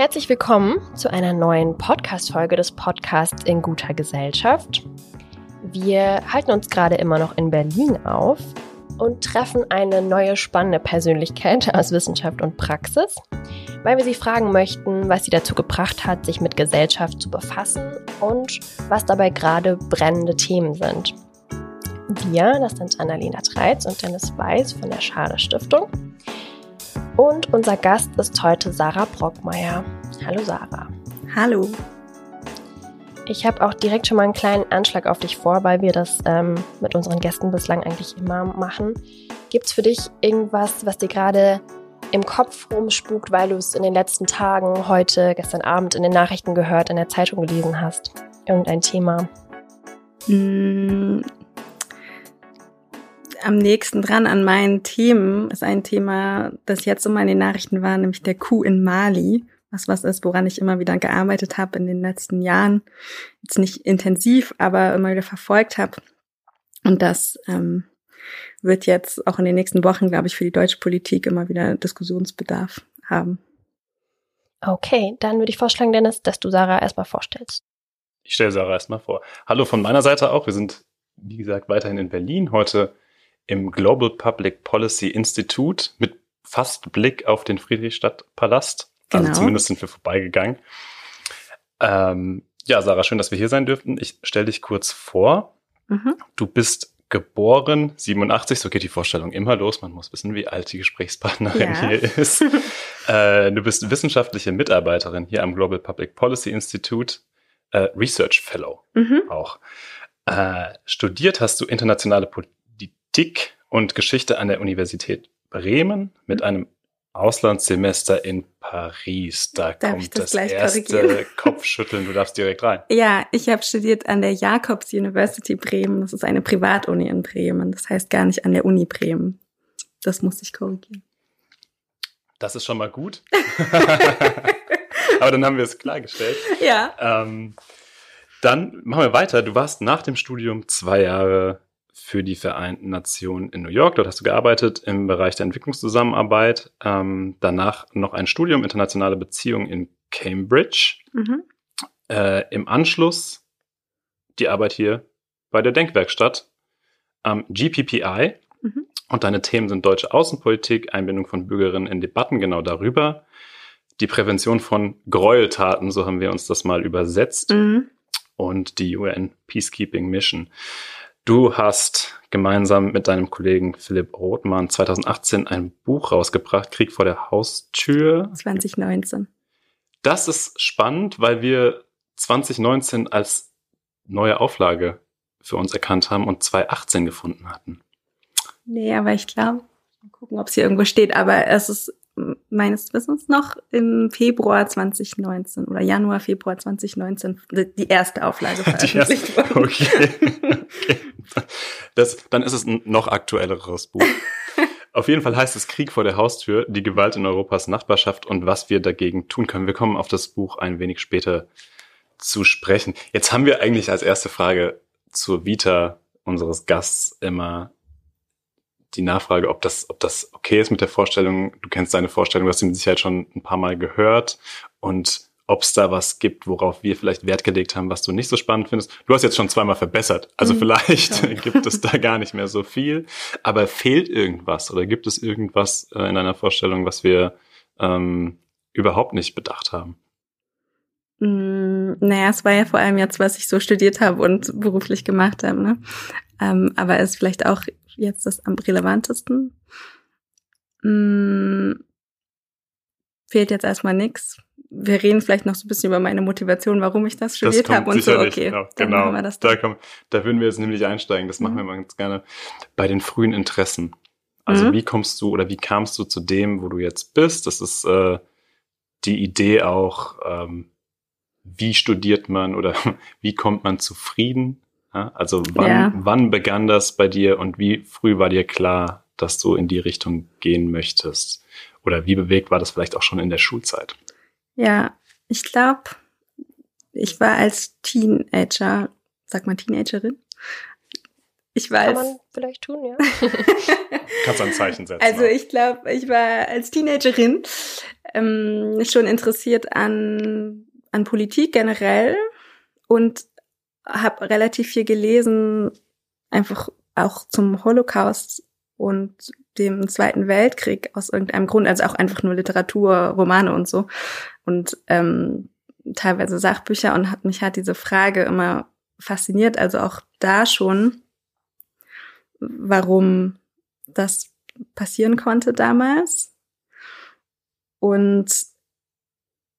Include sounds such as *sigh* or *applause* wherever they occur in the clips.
Herzlich willkommen zu einer neuen Podcast-Folge des Podcasts in guter Gesellschaft. Wir halten uns gerade immer noch in Berlin auf und treffen eine neue spannende Persönlichkeit aus Wissenschaft und Praxis, weil wir sie fragen möchten, was sie dazu gebracht hat, sich mit Gesellschaft zu befassen und was dabei gerade brennende Themen sind. Wir, das sind Annalena Treitz und Dennis Weiß von der Schade Stiftung. Und unser Gast ist heute Sarah Brockmeier. Hallo Sarah. Hallo. Ich habe auch direkt schon mal einen kleinen Anschlag auf dich vor, weil wir das ähm, mit unseren Gästen bislang eigentlich immer machen. Gibt es für dich irgendwas, was dir gerade im Kopf rumspukt, weil du es in den letzten Tagen, heute, gestern Abend in den Nachrichten gehört, in der Zeitung gelesen hast? Irgendein Thema? Am nächsten dran an meinen Themen ist ein Thema, das jetzt immer in den Nachrichten war, nämlich der Coup in Mali was was ist, woran ich immer wieder gearbeitet habe in den letzten Jahren. Jetzt nicht intensiv, aber immer wieder verfolgt habe. Und das ähm, wird jetzt auch in den nächsten Wochen, glaube ich, für die deutsche Politik immer wieder Diskussionsbedarf haben. Okay, dann würde ich vorschlagen, Dennis, dass du Sarah erstmal vorstellst. Ich stelle Sarah erstmal vor. Hallo von meiner Seite auch. Wir sind, wie gesagt, weiterhin in Berlin. Heute im Global Public Policy Institute mit fast Blick auf den Friedrichstadtpalast. Also genau. zumindest sind wir vorbeigegangen. Ähm, ja, Sarah, schön, dass wir hier sein dürften. Ich stelle dich kurz vor. Mhm. Du bist geboren 87, so geht die Vorstellung immer los. Man muss wissen, wie alt die Gesprächspartnerin ja. hier ist. *laughs* äh, du bist wissenschaftliche Mitarbeiterin hier am Global Public Policy Institute, äh, Research Fellow mhm. auch. Äh, studiert hast du internationale Politik und Geschichte an der Universität Bremen mit mhm. einem Auslandssemester in Paris. Da Darf kommt das, das erste *laughs* *laughs* Kopfschütteln. Du darfst direkt rein. Ja, ich habe studiert an der Jakobs University Bremen. Das ist eine Privatuni in Bremen. Das heißt gar nicht an der Uni Bremen. Das muss ich korrigieren. Das ist schon mal gut. *laughs* Aber dann haben wir es klargestellt. Ja. Ähm, dann machen wir weiter. Du warst nach dem Studium zwei Jahre für die Vereinten Nationen in New York. Dort hast du gearbeitet im Bereich der Entwicklungszusammenarbeit. Ähm, danach noch ein Studium internationale Beziehungen in Cambridge. Mhm. Äh, Im Anschluss die Arbeit hier bei der Denkwerkstatt am GPPI. Mhm. Und deine Themen sind deutsche Außenpolitik, Einbindung von Bürgerinnen in Debatten genau darüber, die Prävention von Gräueltaten, so haben wir uns das mal übersetzt, mhm. und die UN Peacekeeping Mission. Du hast gemeinsam mit deinem Kollegen Philipp Rothmann 2018 ein Buch rausgebracht, Krieg vor der Haustür. 2019. Das ist spannend, weil wir 2019 als neue Auflage für uns erkannt haben und 2018 gefunden hatten. Nee, aber ich glaube, mal gucken, ob es hier irgendwo steht, aber es ist meines Wissens noch im Februar 2019 oder Januar, Februar 2019 die erste Auflage *laughs* veröffentlicht worden. Okay. *laughs* okay. Das, dann ist es ein noch aktuelleres Buch. *laughs* Auf jeden Fall heißt es Krieg vor der Haustür, die Gewalt in Europas Nachbarschaft und was wir dagegen tun können. Wir kommen auf das Buch ein wenig später zu sprechen. Jetzt haben wir eigentlich als erste Frage zur Vita unseres Gasts immer die Nachfrage, ob das, ob das okay ist mit der Vorstellung. Du kennst deine Vorstellung, du hast sie mit Sicherheit schon ein paar Mal gehört und ob es da was gibt, worauf wir vielleicht Wert gelegt haben, was du nicht so spannend findest. Du hast jetzt schon zweimal verbessert, also mhm, vielleicht ja. *laughs* gibt es da gar nicht mehr so viel, aber fehlt irgendwas oder gibt es irgendwas äh, in deiner Vorstellung, was wir ähm, überhaupt nicht bedacht haben? Mm, naja, es war ja vor allem jetzt, was ich so studiert habe und beruflich gemacht habe. Ne? Ähm, aber ist vielleicht auch jetzt das am relevantesten. Mm, fehlt jetzt erstmal nichts. Wir reden vielleicht noch so ein bisschen über meine Motivation, warum ich das studiert habe und so. Okay, genau. genau. Das da, kommt, da würden wir jetzt nämlich einsteigen. Das machen mhm. wir mal ganz gerne bei den frühen Interessen. Also mhm. wie kommst du oder wie kamst du zu dem, wo du jetzt bist? Das ist äh, die Idee auch, ähm, wie studiert man oder *laughs* wie kommt man zufrieden? Also wann, ja. wann begann das bei dir und wie früh war dir klar, dass du in die Richtung gehen möchtest? Oder wie bewegt war das vielleicht auch schon in der Schulzeit? Ja, ich glaube, ich war als Teenager, sag mal Teenagerin. Ich war Kann man vielleicht tun, ja. *laughs* Kannst ein Zeichen setzen. Also ich glaube, ich war als Teenagerin ähm, schon interessiert an, an Politik generell und habe relativ viel gelesen, einfach auch zum Holocaust und dem Zweiten Weltkrieg aus irgendeinem Grund, also auch einfach nur Literatur, Romane und so und ähm, teilweise Sachbücher und hat mich hat diese Frage immer fasziniert, also auch da schon, warum das passieren konnte damals. Und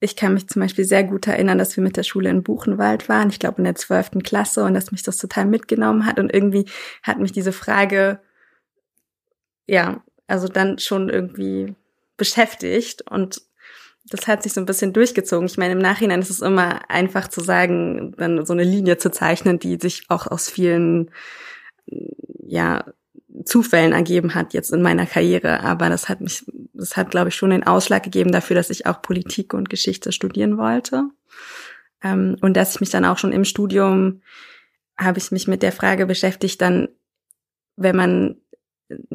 ich kann mich zum Beispiel sehr gut erinnern, dass wir mit der Schule in Buchenwald waren, ich glaube in der zwölften Klasse, und dass mich das total mitgenommen hat. Und irgendwie hat mich diese Frage, ja, also dann schon irgendwie beschäftigt. Und das hat sich so ein bisschen durchgezogen. Ich meine, im Nachhinein ist es immer einfach zu sagen, dann so eine Linie zu zeichnen, die sich auch aus vielen, ja, Zufällen ergeben hat jetzt in meiner Karriere. Aber das hat mich, das hat, glaube ich, schon den Ausschlag gegeben dafür, dass ich auch Politik und Geschichte studieren wollte. Ähm, und dass ich mich dann auch schon im Studium habe ich mich mit der Frage beschäftigt, dann, wenn man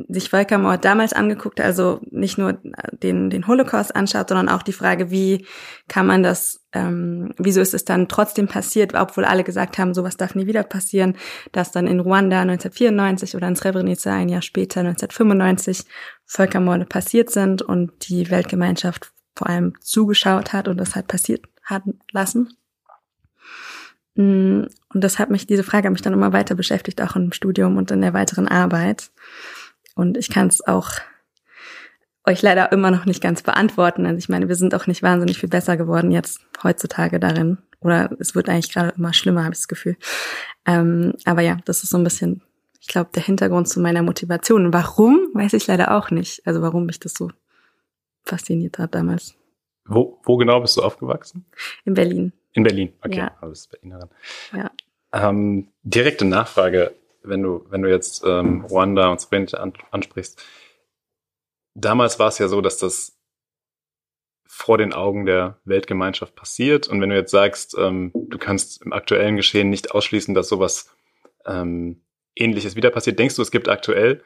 sich Völkermord damals angeguckt, also nicht nur den, den Holocaust anschaut, sondern auch die Frage, wie kann man das, ähm, wieso ist es dann trotzdem passiert, obwohl alle gesagt haben, sowas darf nie wieder passieren, dass dann in Ruanda 1994 oder in Srebrenica ein Jahr später 1995 Völkermorde passiert sind und die Weltgemeinschaft vor allem zugeschaut hat und das halt passiert hat lassen. Mm, und das hat mich, diese Frage hat mich dann immer weiter beschäftigt, auch im Studium und in der weiteren Arbeit. Und ich kann es auch euch leider immer noch nicht ganz beantworten. Also ich meine, wir sind auch nicht wahnsinnig viel besser geworden jetzt heutzutage darin. Oder es wird eigentlich gerade immer schlimmer, habe ich das Gefühl. Ähm, aber ja, das ist so ein bisschen, ich glaube, der Hintergrund zu meiner Motivation. Warum, weiß ich leider auch nicht. Also warum mich das so fasziniert hat damals. Wo, wo genau bist du aufgewachsen? In Berlin. In Berlin, okay. Ja. Also Berlinerin. Ja. Ähm, direkte Nachfrage wenn du, wenn du jetzt ähm, Ruanda und Srebrenica an, ansprichst, damals war es ja so, dass das vor den Augen der Weltgemeinschaft passiert. Und wenn du jetzt sagst, ähm, du kannst im aktuellen Geschehen nicht ausschließen, dass sowas ähm, Ähnliches wieder passiert, denkst du, es gibt aktuell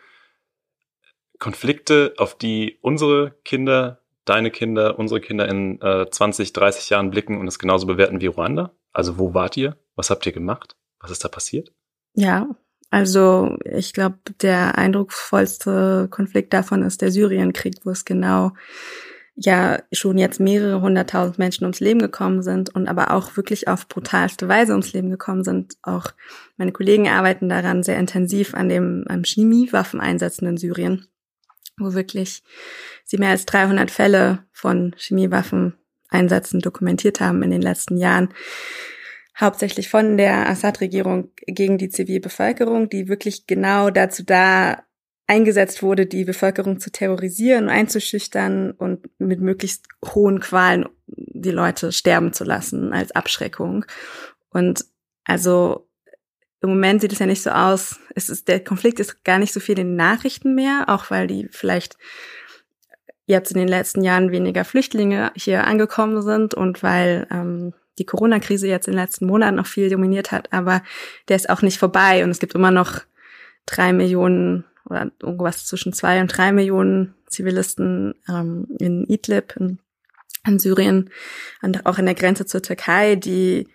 Konflikte, auf die unsere Kinder, deine Kinder, unsere Kinder in äh, 20, 30 Jahren blicken und es genauso bewerten wie Ruanda? Also wo wart ihr? Was habt ihr gemacht? Was ist da passiert? Ja, also ich glaube, der eindrucksvollste Konflikt davon ist der Syrienkrieg, wo es genau ja schon jetzt mehrere hunderttausend Menschen ums Leben gekommen sind und aber auch wirklich auf brutalste Weise ums Leben gekommen sind. Auch meine Kollegen arbeiten daran sehr intensiv an dem am Chemiewaffeneinsätzen in Syrien, wo wirklich sie mehr als 300 Fälle von Chemiewaffeneinsätzen dokumentiert haben in den letzten Jahren hauptsächlich von der Assad-Regierung gegen die Zivilbevölkerung, die wirklich genau dazu da eingesetzt wurde, die Bevölkerung zu terrorisieren, einzuschüchtern und mit möglichst hohen Qualen die Leute sterben zu lassen als Abschreckung. Und also im Moment sieht es ja nicht so aus. Es ist, der Konflikt ist gar nicht so viel in den Nachrichten mehr, auch weil die vielleicht jetzt in den letzten Jahren weniger Flüchtlinge hier angekommen sind und weil ähm, die Corona-Krise jetzt in den letzten Monaten noch viel dominiert hat, aber der ist auch nicht vorbei und es gibt immer noch drei Millionen oder irgendwas zwischen zwei und drei Millionen Zivilisten ähm, in Idlib, in, in Syrien und auch in der Grenze zur Türkei, die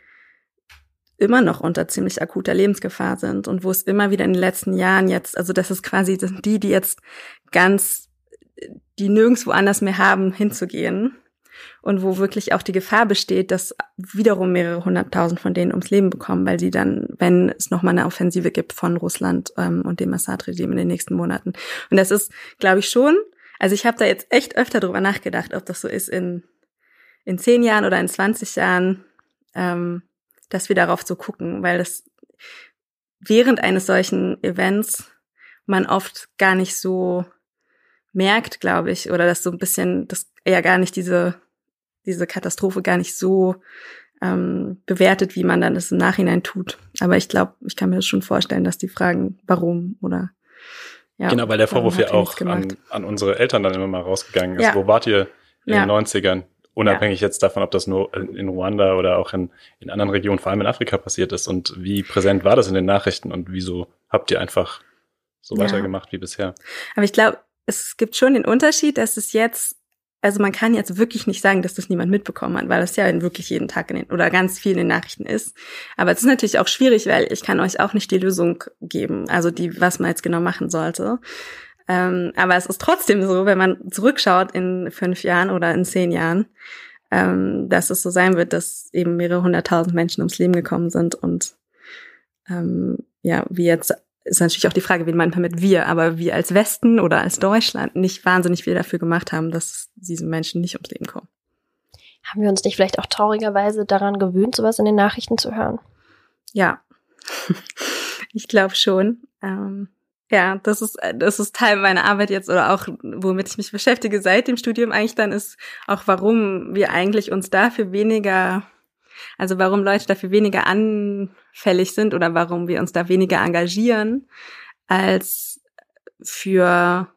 immer noch unter ziemlich akuter Lebensgefahr sind und wo es immer wieder in den letzten Jahren jetzt, also das ist quasi die, die jetzt ganz, die nirgendwo anders mehr haben, hinzugehen und wo wirklich auch die Gefahr besteht, dass wiederum mehrere hunderttausend von denen ums Leben bekommen, weil sie dann, wenn es nochmal eine Offensive gibt von Russland ähm, und dem Assad-Regime in den nächsten Monaten. Und das ist, glaube ich, schon, also ich habe da jetzt echt öfter drüber nachgedacht, ob das so ist in, in zehn Jahren oder in 20 Jahren, ähm, dass wir darauf so gucken, weil das während eines solchen Events man oft gar nicht so merkt, glaube ich, oder dass so ein bisschen, das ja gar nicht diese diese Katastrophe gar nicht so ähm, bewertet, wie man dann es im Nachhinein tut. Aber ich glaube, ich kann mir das schon vorstellen, dass die fragen, warum oder ja. Genau, weil der Vorwurf ja auch an, an unsere Eltern dann immer mal rausgegangen ist. Ja. Wo wart ihr in ja. den 90ern? Unabhängig ja. jetzt davon, ob das nur in Ruanda oder auch in, in anderen Regionen, vor allem in Afrika passiert ist. Und wie präsent war das in den Nachrichten und wieso habt ihr einfach so weitergemacht wie bisher? Aber ich glaube, es gibt schon den Unterschied, dass es jetzt also man kann jetzt wirklich nicht sagen, dass das niemand mitbekommen hat, weil das ja wirklich jeden Tag in den, oder ganz viel in den Nachrichten ist. Aber es ist natürlich auch schwierig, weil ich kann euch auch nicht die Lösung geben, also die, was man jetzt genau machen sollte. Ähm, aber es ist trotzdem so, wenn man zurückschaut in fünf Jahren oder in zehn Jahren, ähm, dass es so sein wird, dass eben mehrere hunderttausend Menschen ums Leben gekommen sind und ähm, ja, wie jetzt ist natürlich auch die Frage, wen meint man mit wir, aber wir als Westen oder als Deutschland nicht wahnsinnig viel dafür gemacht haben, dass diese Menschen nicht ums Leben kommen. Haben wir uns nicht vielleicht auch traurigerweise daran gewöhnt, sowas in den Nachrichten zu hören? Ja, *laughs* ich glaube schon. Ähm, ja, das ist, das ist Teil meiner Arbeit jetzt oder auch, womit ich mich beschäftige seit dem Studium eigentlich dann ist auch, warum wir eigentlich uns dafür weniger also warum Leute dafür weniger anfällig sind oder warum wir uns da weniger engagieren als für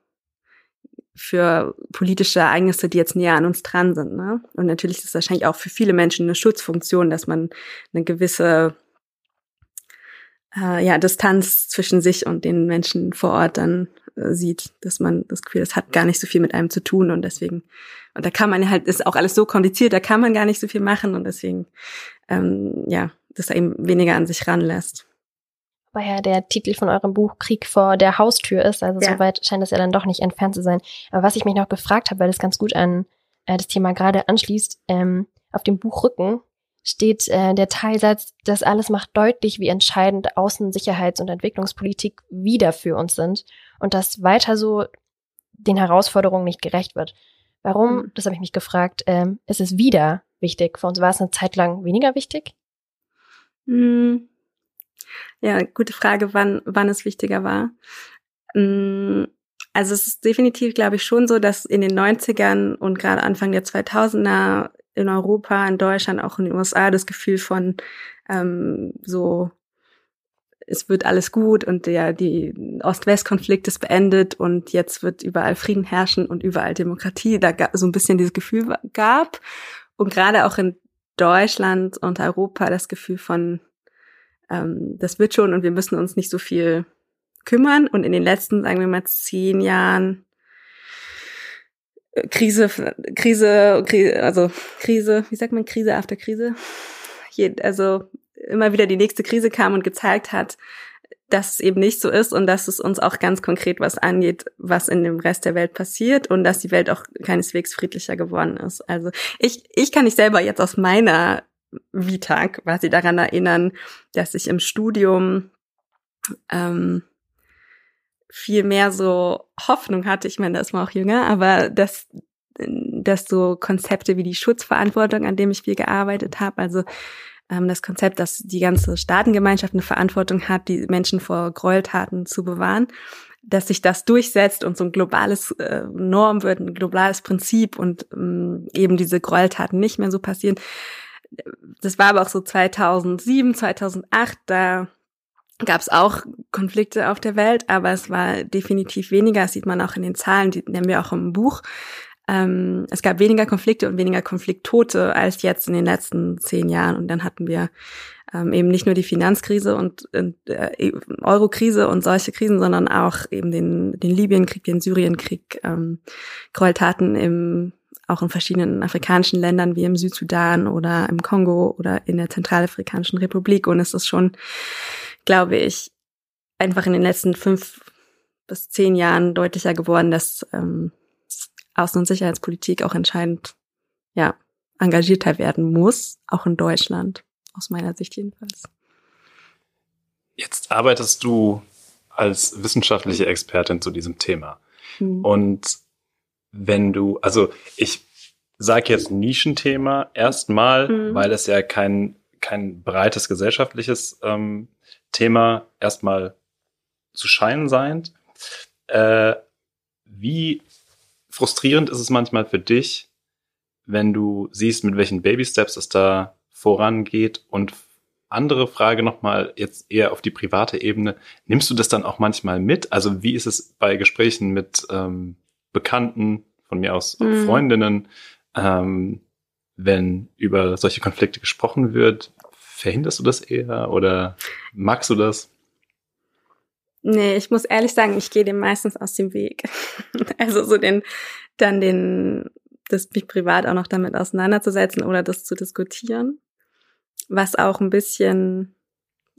für politische Ereignisse, die jetzt näher an uns dran sind. Ne? Und natürlich ist es wahrscheinlich auch für viele Menschen eine Schutzfunktion, dass man eine gewisse äh, ja, Distanz zwischen sich und den Menschen vor Ort dann äh, sieht, dass man das Gefühl, das hat gar nicht so viel mit einem zu tun und deswegen und da kann man halt, ist auch alles so kompliziert, da kann man gar nicht so viel machen und deswegen, ähm, ja, dass er eben weniger an sich ranlässt. Weil ja der Titel von eurem Buch Krieg vor der Haustür ist, also ja. soweit scheint es ja dann doch nicht entfernt zu sein. Aber was ich mich noch gefragt habe, weil das ganz gut an äh, das Thema gerade anschließt, ähm, auf dem Buchrücken steht äh, der Teilsatz, das alles macht deutlich, wie entscheidend Außen-, Sicherheits- und Entwicklungspolitik wieder für uns sind und dass weiter so den Herausforderungen nicht gerecht wird. Warum, mhm. das habe ich mich gefragt, ähm, ist es wieder wichtig? Für uns war es eine Zeit lang weniger wichtig? Mhm. Ja, gute Frage, wann, wann es wichtiger war. Mhm. Also es ist definitiv, glaube ich, schon so, dass in den 90ern und gerade Anfang der 2000er in Europa, in Deutschland, auch in den USA das Gefühl von ähm, so es wird alles gut und der die Ost-West-Konflikt ist beendet und jetzt wird überall Frieden herrschen und überall Demokratie. Da so ein bisschen dieses Gefühl gab und gerade auch in Deutschland und Europa das Gefühl von ähm, das wird schon und wir müssen uns nicht so viel kümmern. Und in den letzten, sagen wir mal, zehn Jahren äh, Krise, Krise, Krise, also Krise, wie sagt man Krise after Krise? Also immer wieder die nächste Krise kam und gezeigt hat, dass es eben nicht so ist und dass es uns auch ganz konkret was angeht, was in dem Rest der Welt passiert und dass die Welt auch keineswegs friedlicher geworden ist. Also ich, ich kann mich selber jetzt aus meiner Vita quasi daran erinnern, dass ich im Studium ähm, viel mehr so Hoffnung hatte. Ich meine, da ist man auch jünger, aber dass, dass so Konzepte wie die Schutzverantwortung, an dem ich viel gearbeitet habe, also ähm, das Konzept, dass die ganze Staatengemeinschaft eine Verantwortung hat, die Menschen vor Gräueltaten zu bewahren, dass sich das durchsetzt und so ein globales äh, Norm wird, ein globales Prinzip und ähm, eben diese Gräueltaten nicht mehr so passieren. Das war aber auch so 2007, 2008, da gab es auch Konflikte auf der Welt, aber es war definitiv weniger. Das sieht man auch in den Zahlen, die nennen wir auch im Buch ähm, es gab weniger Konflikte und weniger Konflikttote als jetzt in den letzten zehn Jahren. Und dann hatten wir ähm, eben nicht nur die Finanzkrise und äh, Eurokrise und solche Krisen, sondern auch eben den, den Libyenkrieg, den Syrienkrieg, ähm, Gräueltaten im auch in verschiedenen afrikanischen Ländern wie im Südsudan oder im Kongo oder in der Zentralafrikanischen Republik. Und es ist schon, glaube ich, einfach in den letzten fünf bis zehn Jahren deutlicher geworden, dass ähm, Außen- und Sicherheitspolitik auch entscheidend, ja, engagierter werden muss, auch in Deutschland, aus meiner Sicht jedenfalls. Jetzt arbeitest du als wissenschaftliche Expertin zu diesem Thema. Hm. Und wenn du, also ich sage jetzt Nischenthema erstmal, hm. weil es ja kein, kein breites gesellschaftliches ähm, Thema erstmal zu scheinen sein. Äh, wie frustrierend ist es manchmal für dich, wenn du siehst, mit welchen Baby Steps es da vorangeht und andere Frage nochmal jetzt eher auf die private Ebene. Nimmst du das dann auch manchmal mit? Also wie ist es bei Gesprächen mit ähm, Bekannten, von mir aus mhm. Freundinnen, ähm, wenn über solche Konflikte gesprochen wird? Verhinderst du das eher oder magst du das? Nee, ich muss ehrlich sagen, ich gehe dem meistens aus dem Weg. *laughs* also so den, dann den das mich privat auch noch damit auseinanderzusetzen oder das zu diskutieren. Was auch ein bisschen,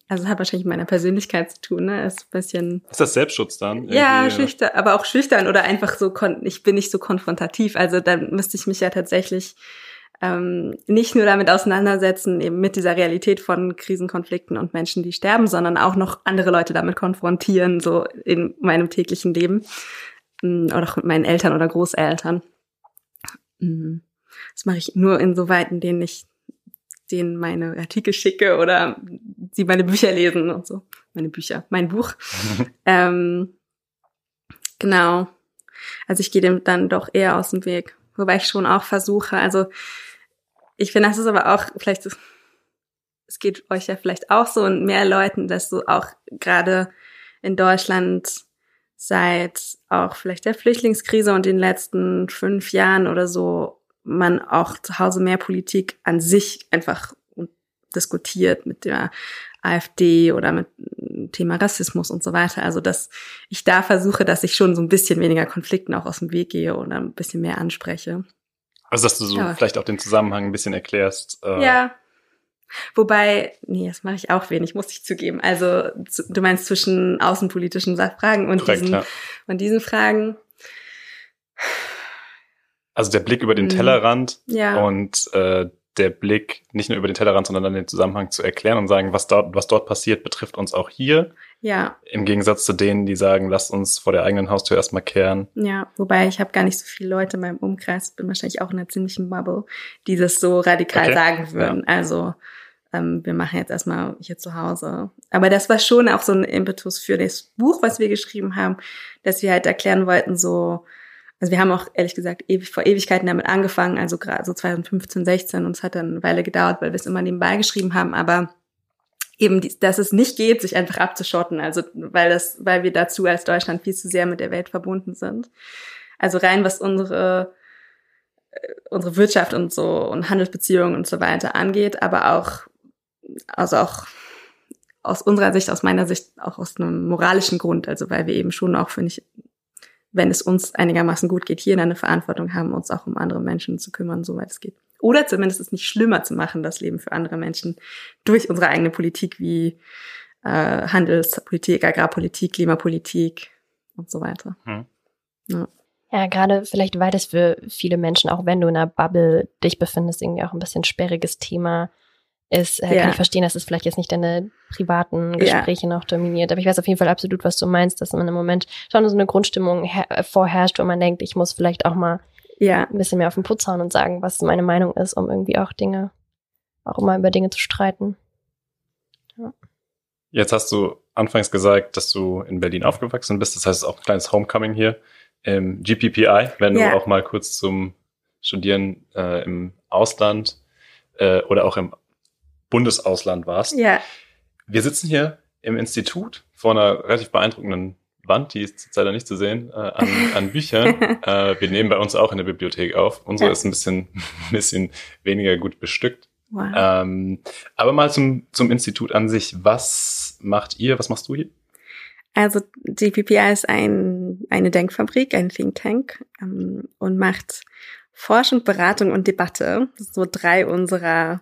also hat wahrscheinlich mit meiner Persönlichkeit zu tun, ne? Ist ein bisschen. Ist das Selbstschutz dann? Ja, schüchtern, aber auch schüchtern oder einfach so, ich bin nicht so konfrontativ. Also dann müsste ich mich ja tatsächlich ähm, nicht nur damit auseinandersetzen, eben mit dieser Realität von Krisenkonflikten und Menschen, die sterben, sondern auch noch andere Leute damit konfrontieren, so in meinem täglichen Leben. Mm, oder auch mit meinen Eltern oder Großeltern. Mm, das mache ich nur insoweit, in denen ich denen meine Artikel schicke oder sie meine Bücher lesen und so. Meine Bücher, mein Buch. *laughs* ähm, genau. Also ich gehe dem dann doch eher aus dem Weg. Wobei ich schon auch versuche, also ich finde, das ist aber auch vielleicht, es geht euch ja vielleicht auch so und mehr Leuten, dass so auch gerade in Deutschland seit auch vielleicht der Flüchtlingskrise und den letzten fünf Jahren oder so man auch zu Hause mehr Politik an sich einfach diskutiert mit der AfD oder mit Thema Rassismus und so weiter. Also dass ich da versuche, dass ich schon so ein bisschen weniger Konflikten auch aus dem Weg gehe oder ein bisschen mehr anspreche. Also, dass du so ja. vielleicht auch den Zusammenhang ein bisschen erklärst. Äh ja. Wobei, nee, das mache ich auch wenig, muss ich zugeben. Also, du meinst zwischen außenpolitischen Fragen und, Korrekt, diesen, ja. und diesen Fragen. Also der Blick über den mhm. Tellerrand ja. und äh, der Blick nicht nur über den Tellerrand, sondern dann den Zusammenhang zu erklären und sagen, was dort, was dort passiert, betrifft uns auch hier. Ja. Im Gegensatz zu denen, die sagen, lasst uns vor der eigenen Haustür erstmal kehren. Ja, wobei ich habe gar nicht so viele Leute in meinem Umkreis, bin wahrscheinlich auch in einer ziemlichen Bubble, die das so radikal okay. sagen würden. Ja. Also ähm, wir machen jetzt erstmal hier zu Hause. Aber das war schon auch so ein Impetus für das Buch, was wir geschrieben haben, dass wir halt erklären wollten, so, also wir haben auch ehrlich gesagt ewig, vor Ewigkeiten damit angefangen, also gerade so 2015, 16 und es hat dann eine Weile gedauert, weil wir es immer nebenbei geschrieben haben, aber eben, dass es nicht geht, sich einfach abzuschotten, also weil das, weil wir dazu als Deutschland viel zu sehr mit der Welt verbunden sind. Also rein was unsere äh, unsere Wirtschaft und so und Handelsbeziehungen und so weiter angeht, aber auch also auch aus unserer Sicht, aus meiner Sicht auch aus einem moralischen Grund, also weil wir eben schon auch finde ich wenn es uns einigermaßen gut geht, hier eine Verantwortung haben, uns auch um andere Menschen zu kümmern, soweit es geht. Oder zumindest es nicht schlimmer zu machen, das Leben für andere Menschen durch unsere eigene Politik wie äh, Handelspolitik, Agrarpolitik, Klimapolitik und so weiter. Hm. Ja. Ja, gerade vielleicht, weil das für viele Menschen, auch wenn du in einer Bubble dich befindest, irgendwie auch ein bisschen sperriges Thema ist, äh, ja. kann ich verstehen, dass es vielleicht jetzt nicht deine privaten Gespräche ja. noch dominiert. Aber ich weiß auf jeden Fall absolut, was du meinst, dass man im Moment schon so eine Grundstimmung vorherrscht, wo man denkt, ich muss vielleicht auch mal ja. ein bisschen mehr auf den Putz hauen und sagen, was meine Meinung ist, um irgendwie auch Dinge, auch immer über Dinge zu streiten. Ja. Jetzt hast du anfangs gesagt, dass du in Berlin aufgewachsen bist. Das heißt, es ist auch ein kleines Homecoming hier im GPPI, wenn ja. du auch mal kurz zum Studieren äh, im Ausland äh, oder auch im Bundesausland warst. Ja. Wir sitzen hier im Institut vor einer relativ beeindruckenden Wand, die ist leider nicht zu sehen, äh, an, an Büchern. *laughs* äh, wir nehmen bei uns auch in der Bibliothek auf. Unsere ja. ist ein bisschen, *laughs* ein bisschen weniger gut bestückt. Wow. Ähm, aber mal zum, zum Institut an sich. Was macht ihr? Was machst du hier? Also GPPI ist ein, eine Denkfabrik, ein Think Tank ähm, und macht Forschung, Beratung und Debatte. So drei unserer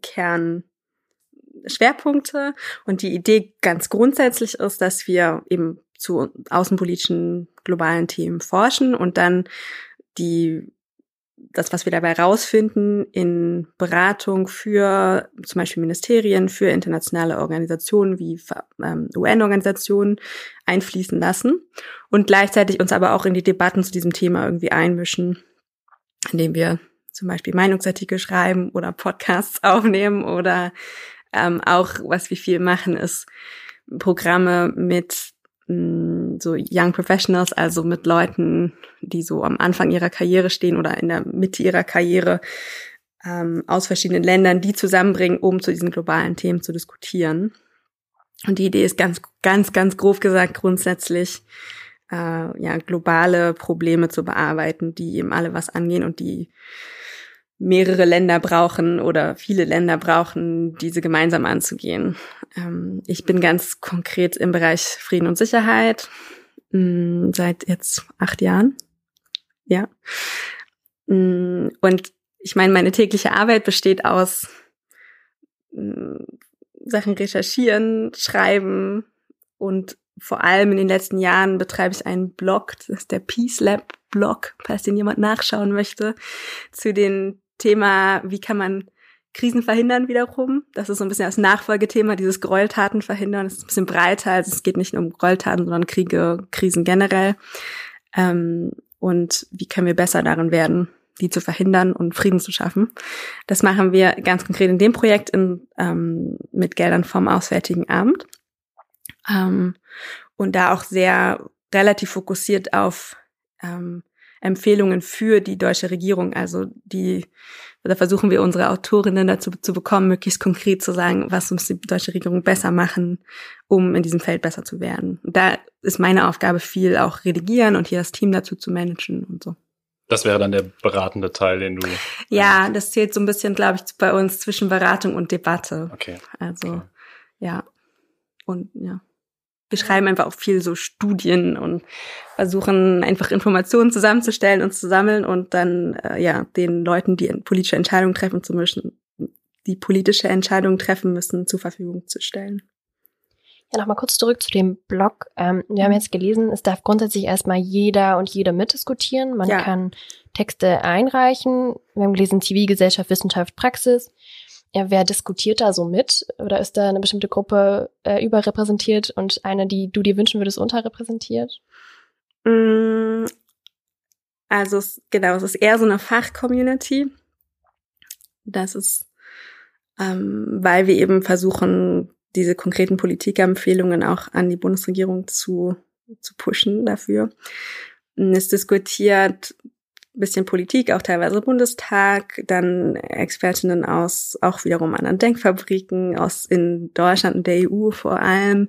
Kernschwerpunkte. Und die Idee ganz grundsätzlich ist, dass wir eben zu außenpolitischen globalen Themen forschen und dann die das, was wir dabei rausfinden, in Beratung für zum Beispiel Ministerien, für internationale Organisationen wie ähm, UN-Organisationen einfließen lassen und gleichzeitig uns aber auch in die Debatten zu diesem Thema irgendwie einmischen, indem wir zum Beispiel Meinungsartikel schreiben oder Podcasts *laughs* aufnehmen oder ähm, auch, was wir viel machen, ist Programme mit mh, mm, so Young Professionals, also mit Leuten, die so am Anfang ihrer Karriere stehen oder in der Mitte ihrer Karriere ähm, aus verschiedenen Ländern, die zusammenbringen, um zu diesen globalen Themen zu diskutieren. Und die Idee ist ganz, ganz, ganz grob gesagt grundsätzlich, äh, ja, globale Probleme zu bearbeiten, die eben alle was angehen und die mehrere Länder brauchen oder viele Länder brauchen, diese gemeinsam anzugehen. Ähm, ich bin ganz konkret im Bereich Frieden und Sicherheit mm, seit jetzt acht Jahren. Ja. Mm, und ich meine, meine tägliche Arbeit besteht aus mm, Sachen recherchieren, schreiben und vor allem in den letzten Jahren betreibe ich einen Blog, das ist der Peace Lab Blog, falls den jemand nachschauen möchte, zu dem Thema, wie kann man Krisen verhindern wiederum. Das ist so ein bisschen das Nachfolgethema, dieses Gräueltaten verhindern. Das ist ein bisschen breiter, also es geht nicht nur um Gräueltaten, sondern Kriege, Krisen generell. Ähm, und wie können wir besser darin werden, die zu verhindern und Frieden zu schaffen. Das machen wir ganz konkret in dem Projekt in, ähm, mit Geldern vom Auswärtigen Amt. Ähm, und da auch sehr relativ fokussiert auf ähm, Empfehlungen für die deutsche Regierung. Also die, da versuchen wir unsere Autorinnen dazu zu bekommen, möglichst konkret zu sagen, was muss die deutsche Regierung besser machen, um in diesem Feld besser zu werden. Da ist meine Aufgabe viel auch redigieren und hier das Team dazu zu managen und so. Das wäre dann der beratende Teil, den du. Ja, das zählt so ein bisschen, glaube ich, bei uns zwischen Beratung und Debatte. Okay. Also, okay. ja. Und ja. Wir schreiben einfach auch viel so Studien und versuchen einfach Informationen zusammenzustellen und zu sammeln und dann äh, ja den Leuten, die politische Entscheidungen treffen zu müssen, die politische Entscheidungen treffen müssen, zur Verfügung zu stellen. Ja, nochmal kurz zurück zu dem Blog. Ähm, wir haben jetzt gelesen, es darf grundsätzlich erstmal jeder und jede mitdiskutieren. Man ja. kann Texte einreichen. Wir haben gelesen Zivilgesellschaft, Wissenschaft, Praxis. Ja, wer diskutiert da so mit? Oder ist da eine bestimmte Gruppe äh, überrepräsentiert und eine, die du dir wünschen würdest, unterrepräsentiert? Mm, also es, genau, es ist eher so eine Fachcommunity. Das ist, ähm, weil wir eben versuchen, diese konkreten Politikempfehlungen auch an die Bundesregierung zu, zu pushen dafür. Es diskutiert bisschen Politik, auch teilweise Bundestag, dann Expertinnen aus auch wiederum anderen Denkfabriken, aus in Deutschland und der EU vor allem.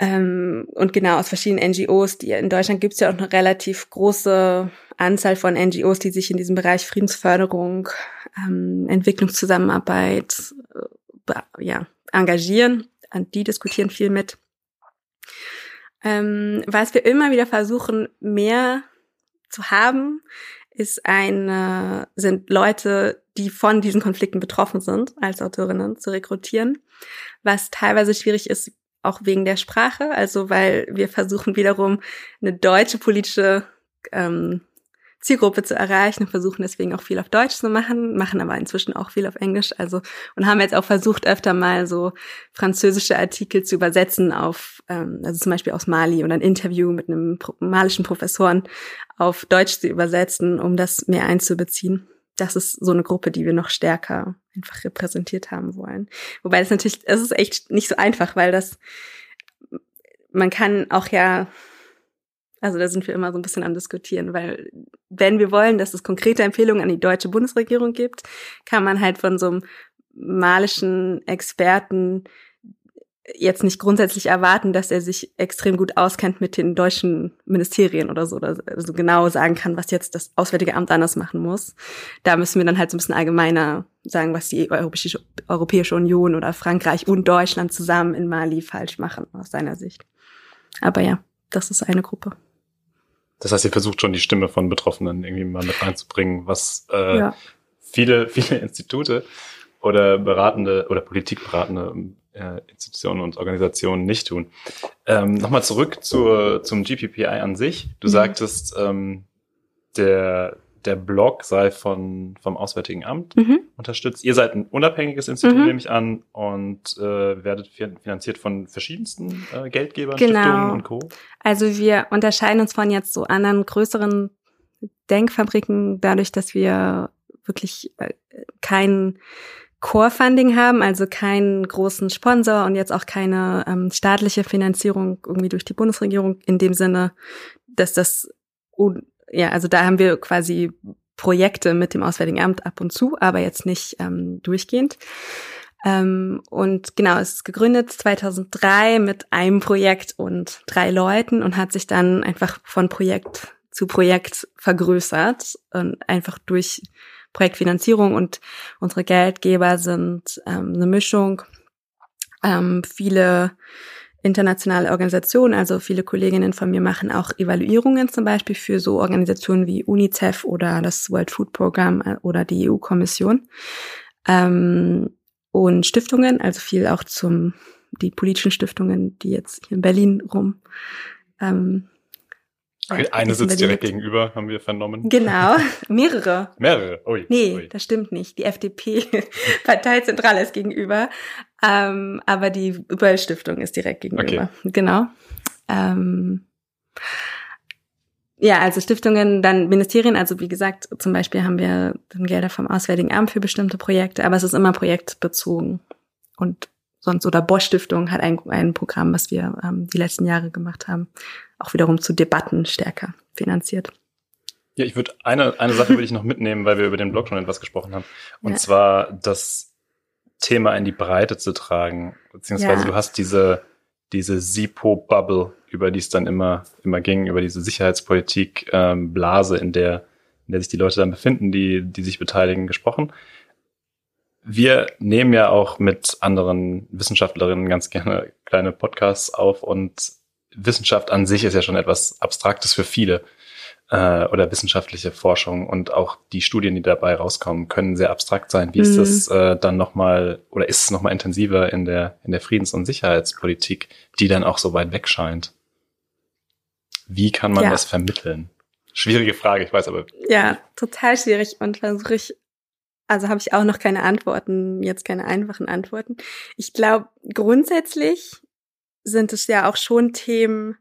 Ähm, und genau aus verschiedenen NGOs, die in Deutschland gibt es ja auch eine relativ große Anzahl von NGOs, die sich in diesem Bereich Friedensförderung, ähm, Entwicklungszusammenarbeit, äh, ja, engagieren. Und die diskutieren viel mit. Ähm, was wir immer wieder versuchen, mehr zu haben, ist eine, sind Leute, die von diesen Konflikten betroffen sind, als Autorinnen zu rekrutieren. Was teilweise schwierig ist, auch wegen der Sprache, also weil wir versuchen wiederum eine deutsche politische ähm, Zielgruppe zu erreichen und versuchen deswegen auch viel auf Deutsch zu machen, machen aber inzwischen auch viel auf Englisch, also und haben jetzt auch versucht öfter mal so französische Artikel zu übersetzen auf, ähm, also zum Beispiel aus Mali oder ein Interview mit einem malischen Professoren auf Deutsch zu übersetzen, um das mehr einzubeziehen. Das ist so eine Gruppe, die wir noch stärker einfach repräsentiert haben wollen. Wobei es natürlich, es ist echt nicht so einfach, weil das man kann auch ja also da sind wir immer so ein bisschen am Diskutieren, weil wenn wir wollen, dass es konkrete Empfehlungen an die deutsche Bundesregierung gibt, kann man halt von so einem malischen Experten jetzt nicht grundsätzlich erwarten, dass er sich extrem gut auskennt mit den deutschen Ministerien oder so, oder so genau sagen kann, was jetzt das Auswärtige Amt anders machen muss. Da müssen wir dann halt so ein bisschen allgemeiner sagen, was die Europäische, Europäische Union oder Frankreich und Deutschland zusammen in Mali falsch machen, aus seiner Sicht. Aber ja, das ist eine Gruppe. Das heißt, ihr versucht schon die Stimme von Betroffenen irgendwie mal mit reinzubringen, was äh, ja. viele, *laughs* viele Institute oder beratende oder politikberatende äh, Institutionen und Organisationen nicht tun. Ähm, Nochmal zurück zur, zum GPPI an sich. Du mhm. sagtest, ähm, der, der Blog sei von, vom Auswärtigen Amt mhm. unterstützt. Ihr seid ein unabhängiges Institut, mhm. nehme ich an, und äh, werdet finanziert von verschiedensten äh, Geldgebern, genau. Stiftungen und Co. Also wir unterscheiden uns von jetzt so anderen größeren Denkfabriken dadurch, dass wir wirklich äh, kein Core-Funding haben, also keinen großen Sponsor und jetzt auch keine ähm, staatliche Finanzierung irgendwie durch die Bundesregierung in dem Sinne, dass das ja, also da haben wir quasi Projekte mit dem Auswärtigen Amt ab und zu, aber jetzt nicht ähm, durchgehend. Ähm, und genau, es ist gegründet 2003 mit einem Projekt und drei Leuten und hat sich dann einfach von Projekt zu Projekt vergrößert und einfach durch Projektfinanzierung und unsere Geldgeber sind ähm, eine Mischung. Ähm, viele internationale Organisationen. Also viele Kolleginnen von mir machen auch Evaluierungen zum Beispiel für so Organisationen wie UNICEF oder das World Food Program äh, oder die EU-Kommission. Ähm, und Stiftungen, also viel auch zum die politischen Stiftungen, die jetzt hier in Berlin rum ähm, eine sitzt direkt gegenüber, haben wir vernommen. Genau, *laughs* mehrere. mehrere, ui. Nee, ui. das stimmt nicht. Die FDP-Parteizentrale ist gegenüber, ähm, aber die Überall-Stiftung ist direkt gegenüber. Okay. Genau. Ähm, ja, also Stiftungen, dann Ministerien, also wie gesagt, zum Beispiel haben wir dann Gelder vom Auswärtigen Amt für bestimmte Projekte, aber es ist immer projektbezogen. Und sonst, oder Bosch Stiftung hat ein, ein Programm, was wir ähm, die letzten Jahre gemacht haben auch wiederum zu Debatten stärker finanziert. Ja, ich würde eine, eine Sache würde ich noch mitnehmen, weil wir über den Blog schon etwas gesprochen haben. Und ja. zwar das Thema in die Breite zu tragen. Beziehungsweise ja. du hast diese, diese SIPO-Bubble, über die es dann immer, immer ging, über diese Sicherheitspolitik, ähm, Blase, in der, in der sich die Leute dann befinden, die, die sich beteiligen, gesprochen. Wir nehmen ja auch mit anderen Wissenschaftlerinnen ganz gerne kleine Podcasts auf und Wissenschaft an sich ist ja schon etwas Abstraktes für viele äh, oder wissenschaftliche Forschung und auch die Studien, die dabei rauskommen, können sehr abstrakt sein. Wie mhm. ist das äh, dann nochmal oder ist es nochmal intensiver in der, in der Friedens- und Sicherheitspolitik, die dann auch so weit weg scheint? Wie kann man ja. das vermitteln? Schwierige Frage, ich weiß aber. Ja, total schwierig und versuche ich also habe ich auch noch keine Antworten, jetzt keine einfachen Antworten. Ich glaube, grundsätzlich sind es ja auch schon Themen,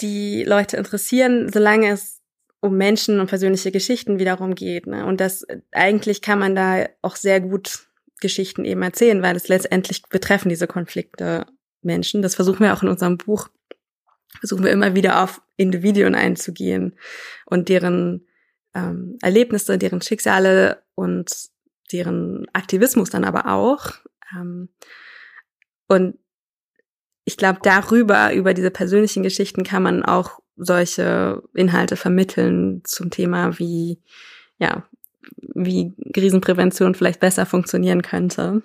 die Leute interessieren, solange es um Menschen und persönliche Geschichten wiederum geht. Ne? Und das eigentlich kann man da auch sehr gut Geschichten eben erzählen, weil es letztendlich betreffen diese Konflikte Menschen. Das versuchen wir auch in unserem Buch. Versuchen wir immer wieder auf Individuen einzugehen und deren ähm, Erlebnisse, deren Schicksale und deren Aktivismus dann aber auch. Ähm, und ich glaube, darüber, über diese persönlichen Geschichten kann man auch solche Inhalte vermitteln zum Thema, wie, ja, wie Krisenprävention vielleicht besser funktionieren könnte.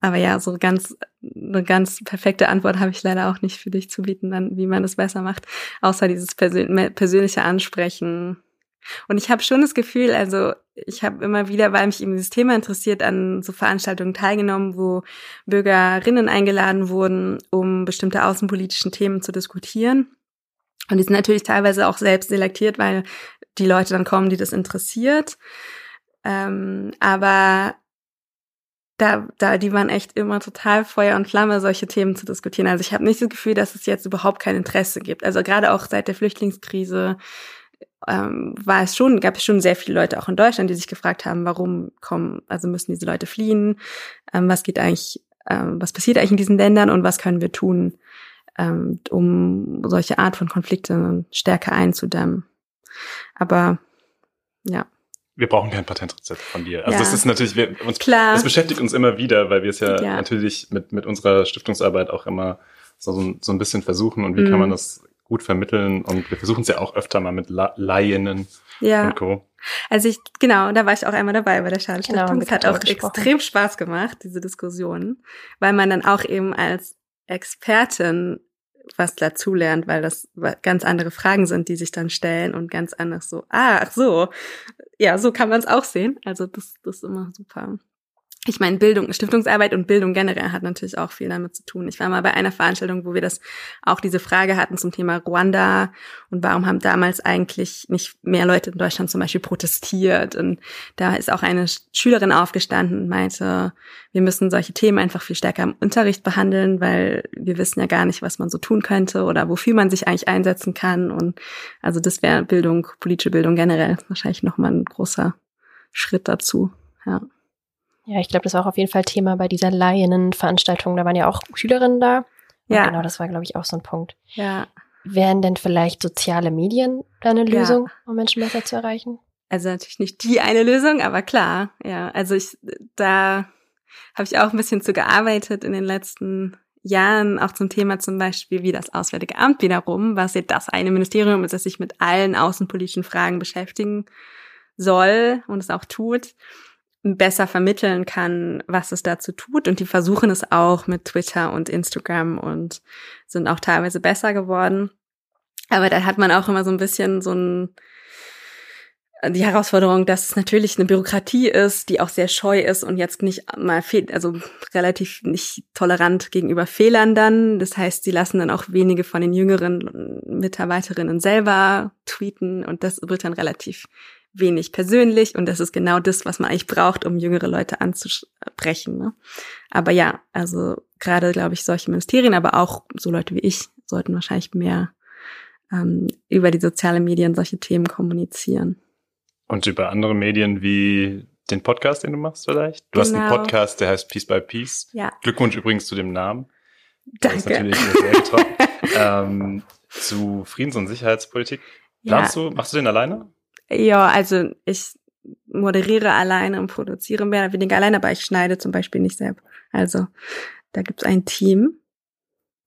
Aber ja, so ganz, eine ganz perfekte Antwort habe ich leider auch nicht für dich zu bieten, dann, wie man das besser macht, außer dieses persön persönliche Ansprechen und ich habe schon das Gefühl, also ich habe immer wieder, weil mich eben dieses Thema interessiert, an so Veranstaltungen teilgenommen, wo Bürgerinnen eingeladen wurden, um bestimmte außenpolitischen Themen zu diskutieren. Und die sind natürlich teilweise auch selbst selektiert, weil die Leute dann kommen, die das interessiert. Ähm, aber da, da, die waren echt immer total Feuer und Flamme, solche Themen zu diskutieren. Also ich habe nicht das Gefühl, dass es jetzt überhaupt kein Interesse gibt. Also gerade auch seit der Flüchtlingskrise ähm, war es schon, gab es schon sehr viele Leute auch in Deutschland, die sich gefragt haben, warum kommen, also müssen diese Leute fliehen, ähm, was geht eigentlich, ähm, was passiert eigentlich in diesen Ländern und was können wir tun, ähm, um solche Art von Konflikten stärker einzudämmen. Aber ja. Wir brauchen kein Patentrezept von dir. Also ja. das ist natürlich, wir, uns, Klar. das beschäftigt uns immer wieder, weil wir es ja, ja, natürlich mit, mit unserer Stiftungsarbeit auch immer so, so ein bisschen versuchen und wie mhm. kann man das gut vermitteln und wir versuchen es ja auch öfter mal mit Laienen ja. und Co. Also ich, genau, da war ich auch einmal dabei bei der Schadensstiftung. Genau, es hat auch extrem Spaß gemacht, diese Diskussion, weil man dann auch eben als Expertin was dazulernt, weil das ganz andere Fragen sind, die sich dann stellen und ganz anders so, ah, ach so, ja, so kann man es auch sehen. Also das, das ist immer super ich meine, Bildung, Stiftungsarbeit und Bildung generell hat natürlich auch viel damit zu tun. Ich war mal bei einer Veranstaltung, wo wir das auch diese Frage hatten zum Thema Ruanda und warum haben damals eigentlich nicht mehr Leute in Deutschland zum Beispiel protestiert. Und da ist auch eine Schülerin aufgestanden und meinte, wir müssen solche Themen einfach viel stärker im Unterricht behandeln, weil wir wissen ja gar nicht, was man so tun könnte oder wofür man sich eigentlich einsetzen kann. Und also das wäre Bildung, politische Bildung generell wahrscheinlich nochmal ein großer Schritt dazu. Ja. Ja, ich glaube, das war auch auf jeden Fall Thema bei dieser Laienveranstaltung. Da waren ja auch Schülerinnen da. Und ja. Genau, das war, glaube ich, auch so ein Punkt. Ja. Wären denn vielleicht soziale Medien eine Lösung, ja. um Menschen besser zu erreichen? Also natürlich nicht die eine Lösung, aber klar, ja. Also ich, da habe ich auch ein bisschen zu gearbeitet in den letzten Jahren, auch zum Thema zum Beispiel wie das Auswärtige Amt wiederum, was ja das eine Ministerium ist, das sich mit allen außenpolitischen Fragen beschäftigen soll und es auch tut. Besser vermitteln kann, was es dazu tut. Und die versuchen es auch mit Twitter und Instagram und sind auch teilweise besser geworden. Aber da hat man auch immer so ein bisschen so ein, die Herausforderung, dass es natürlich eine Bürokratie ist, die auch sehr scheu ist und jetzt nicht mal fehl, also relativ nicht tolerant gegenüber Fehlern dann. Das heißt, sie lassen dann auch wenige von den jüngeren Mitarbeiterinnen selber tweeten und das wird dann relativ wenig persönlich und das ist genau das, was man eigentlich braucht, um jüngere Leute anzusprechen. Ne? Aber ja, also gerade glaube ich solche Ministerien, aber auch so Leute wie ich sollten wahrscheinlich mehr ähm, über die sozialen Medien solche Themen kommunizieren. Und über andere Medien wie den Podcast, den du machst vielleicht? Du genau. hast einen genau. Podcast, der heißt Peace by Peace. Ja. Glückwunsch übrigens zu dem Namen. Danke. Das ist natürlich sehr getroffen. *laughs* ähm, zu Friedens- und Sicherheitspolitik. Planst ja. du, machst du den alleine? Ja, also ich moderiere alleine und produziere mehr oder weniger alleine, aber ich schneide zum Beispiel nicht selbst. Also da gibt's ein Team,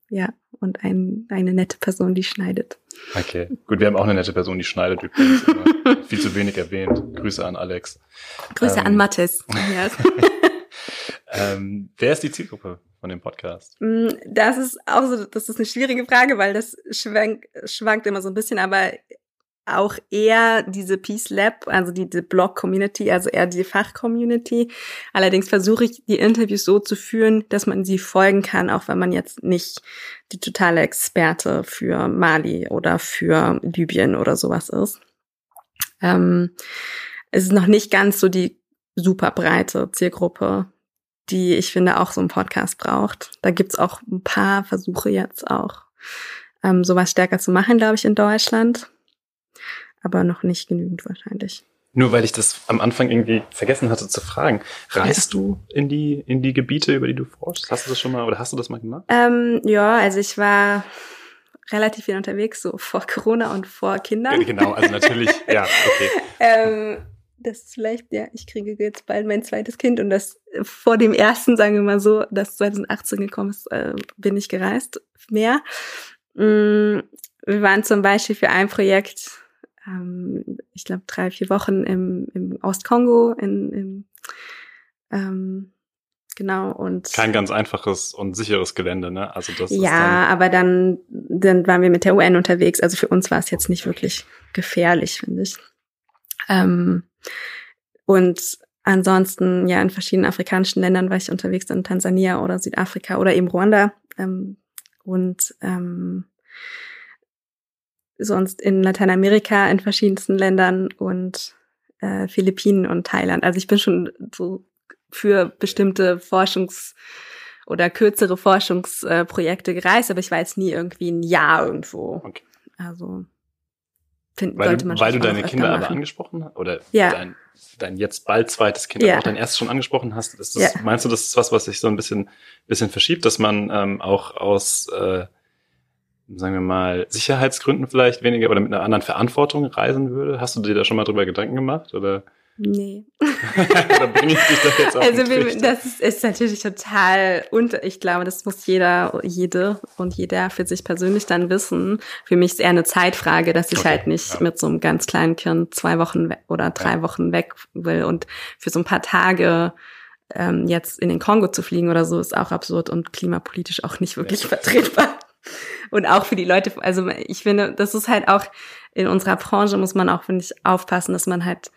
ja, und ein, eine nette Person, die schneidet. Okay, gut, wir haben auch eine nette Person, die schneidet übrigens. *laughs* viel zu wenig erwähnt. Grüße an Alex. Grüße ähm, an Mathis. *laughs* *laughs* ähm, wer ist die Zielgruppe von dem Podcast? Mm, das ist auch so, das ist eine schwierige Frage, weil das schwankt, schwankt immer so ein bisschen, aber auch eher diese Peace Lab, also die, die Blog-Community, also eher die Fach-Community. Allerdings versuche ich, die Interviews so zu führen, dass man sie folgen kann, auch wenn man jetzt nicht die totale Experte für Mali oder für Libyen oder sowas ist. Ähm, es ist noch nicht ganz so die super breite Zielgruppe, die ich finde auch so ein Podcast braucht. Da gibt's auch ein paar Versuche jetzt auch, ähm, sowas stärker zu machen, glaube ich, in Deutschland aber noch nicht genügend wahrscheinlich. Nur weil ich das am Anfang irgendwie vergessen hatte zu fragen. Reist du in die, in die Gebiete, über die du forschst? Hast du das schon mal oder hast du das mal gemacht? Ähm, ja, also ich war relativ viel unterwegs, so vor Corona und vor Kindern. Ja, genau, also natürlich, *laughs* ja, okay. ähm, das ist vielleicht, ja, ich kriege jetzt bald mein zweites Kind und das vor dem ersten, sagen wir mal so, das 2018 gekommen ist, äh, bin ich gereist mehr. Mm, wir waren zum Beispiel für ein Projekt ähm, ich glaube, drei, vier Wochen im, im Ostkongo, in, im, ähm, genau und kein ganz einfaches und sicheres Gelände, ne? Also das ja, aber dann dann waren wir mit der UN unterwegs. Also für uns war es jetzt nicht wirklich gefährlich, finde ich. Ähm, und ansonsten ja in verschiedenen afrikanischen Ländern war ich unterwegs, in Tansania oder Südafrika oder eben Ruanda ähm, und ähm, sonst in Lateinamerika in verschiedensten Ländern und äh, Philippinen und Thailand. Also ich bin schon so für bestimmte Forschungs- oder kürzere Forschungsprojekte gereist, aber ich war jetzt nie irgendwie ein Jahr irgendwo. Okay. Also find, weil sollte man du, Weil du deine Kinder machen. aber angesprochen hast oder ja. dein, dein jetzt bald zweites Kind, ja. aber auch dein erstes schon angesprochen hast, ist das, ja. meinst du, das ist was, was sich so ein bisschen, bisschen verschiebt, dass man ähm, auch aus äh, sagen wir mal, Sicherheitsgründen vielleicht weniger oder mit einer anderen Verantwortung reisen würde? Hast du dir da schon mal drüber Gedanken gemacht? Oder? Nee. *laughs* da bringe ich dich doch jetzt auf Also das ist, ist natürlich total und ich glaube, das muss jeder, jede und jeder für sich persönlich dann wissen. Für mich ist eher eine Zeitfrage, dass ich okay, halt nicht ja. mit so einem ganz kleinen Kind zwei Wochen oder drei ja. Wochen weg will und für so ein paar Tage ähm, jetzt in den Kongo zu fliegen oder so ist auch absurd und klimapolitisch auch nicht wirklich ja. vertretbar und auch für die Leute, also ich finde, das ist halt auch in unserer Branche muss man auch, finde ich, aufpassen, dass man halt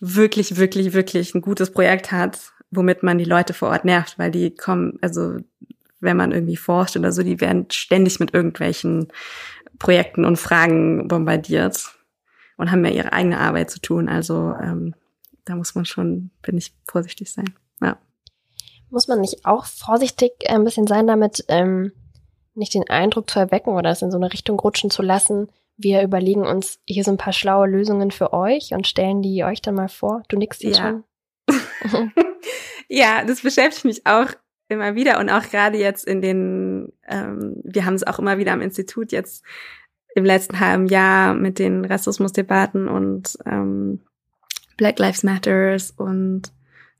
wirklich, wirklich, wirklich ein gutes Projekt hat, womit man die Leute vor Ort nervt, weil die kommen, also wenn man irgendwie forscht oder so, die werden ständig mit irgendwelchen Projekten und Fragen bombardiert und haben ja ihre eigene Arbeit zu tun. Also ähm, da muss man schon, finde ich, vorsichtig sein. Ja. Muss man nicht auch vorsichtig äh, ein bisschen sein damit, ähm, nicht den Eindruck zu erwecken oder es in so eine Richtung rutschen zu lassen. Wir überlegen uns, hier sind ein paar schlaue Lösungen für euch und stellen die euch dann mal vor. Du nickst jetzt ja. schon. *laughs* *laughs* ja, das beschäftigt mich auch immer wieder und auch gerade jetzt in den, ähm, wir haben es auch immer wieder am Institut jetzt im letzten halben Jahr mit den Rassismusdebatten und ähm, Black Lives Matters und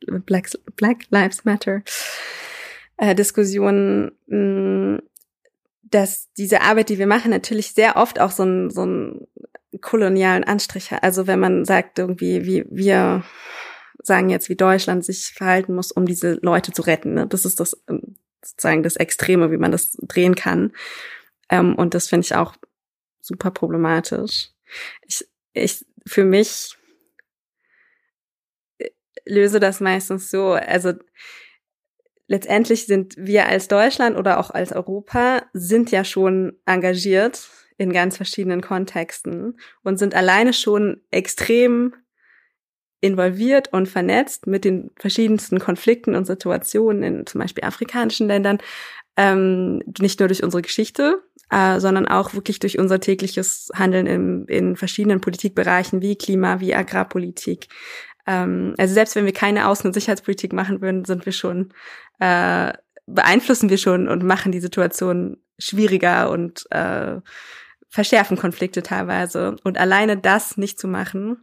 Black, Black Lives Matter äh, Diskussionen mh, dass diese Arbeit, die wir machen, natürlich sehr oft auch so einen, so einen kolonialen Anstrich hat. Also wenn man sagt irgendwie, wie wir sagen jetzt, wie Deutschland sich verhalten muss, um diese Leute zu retten. Ne? Das ist das ähm, sozusagen das Extreme, wie man das drehen kann. Ähm, und das finde ich auch super problematisch. Ich, ich, für mich äh, löse das meistens so, also letztendlich sind wir als Deutschland oder auch als Europa sind ja schon engagiert in ganz verschiedenen Kontexten und sind alleine schon extrem involviert und vernetzt mit den verschiedensten Konflikten und Situationen in zum Beispiel afrikanischen Ländern, ähm, nicht nur durch unsere Geschichte, äh, sondern auch wirklich durch unser tägliches Handeln in, in verschiedenen Politikbereichen wie Klima, wie Agrarpolitik. Ähm, also selbst wenn wir keine Außen- und Sicherheitspolitik machen würden, sind wir schon äh, beeinflussen wir schon und machen die Situation schwieriger und äh, verschärfen Konflikte teilweise. Und alleine das nicht zu machen,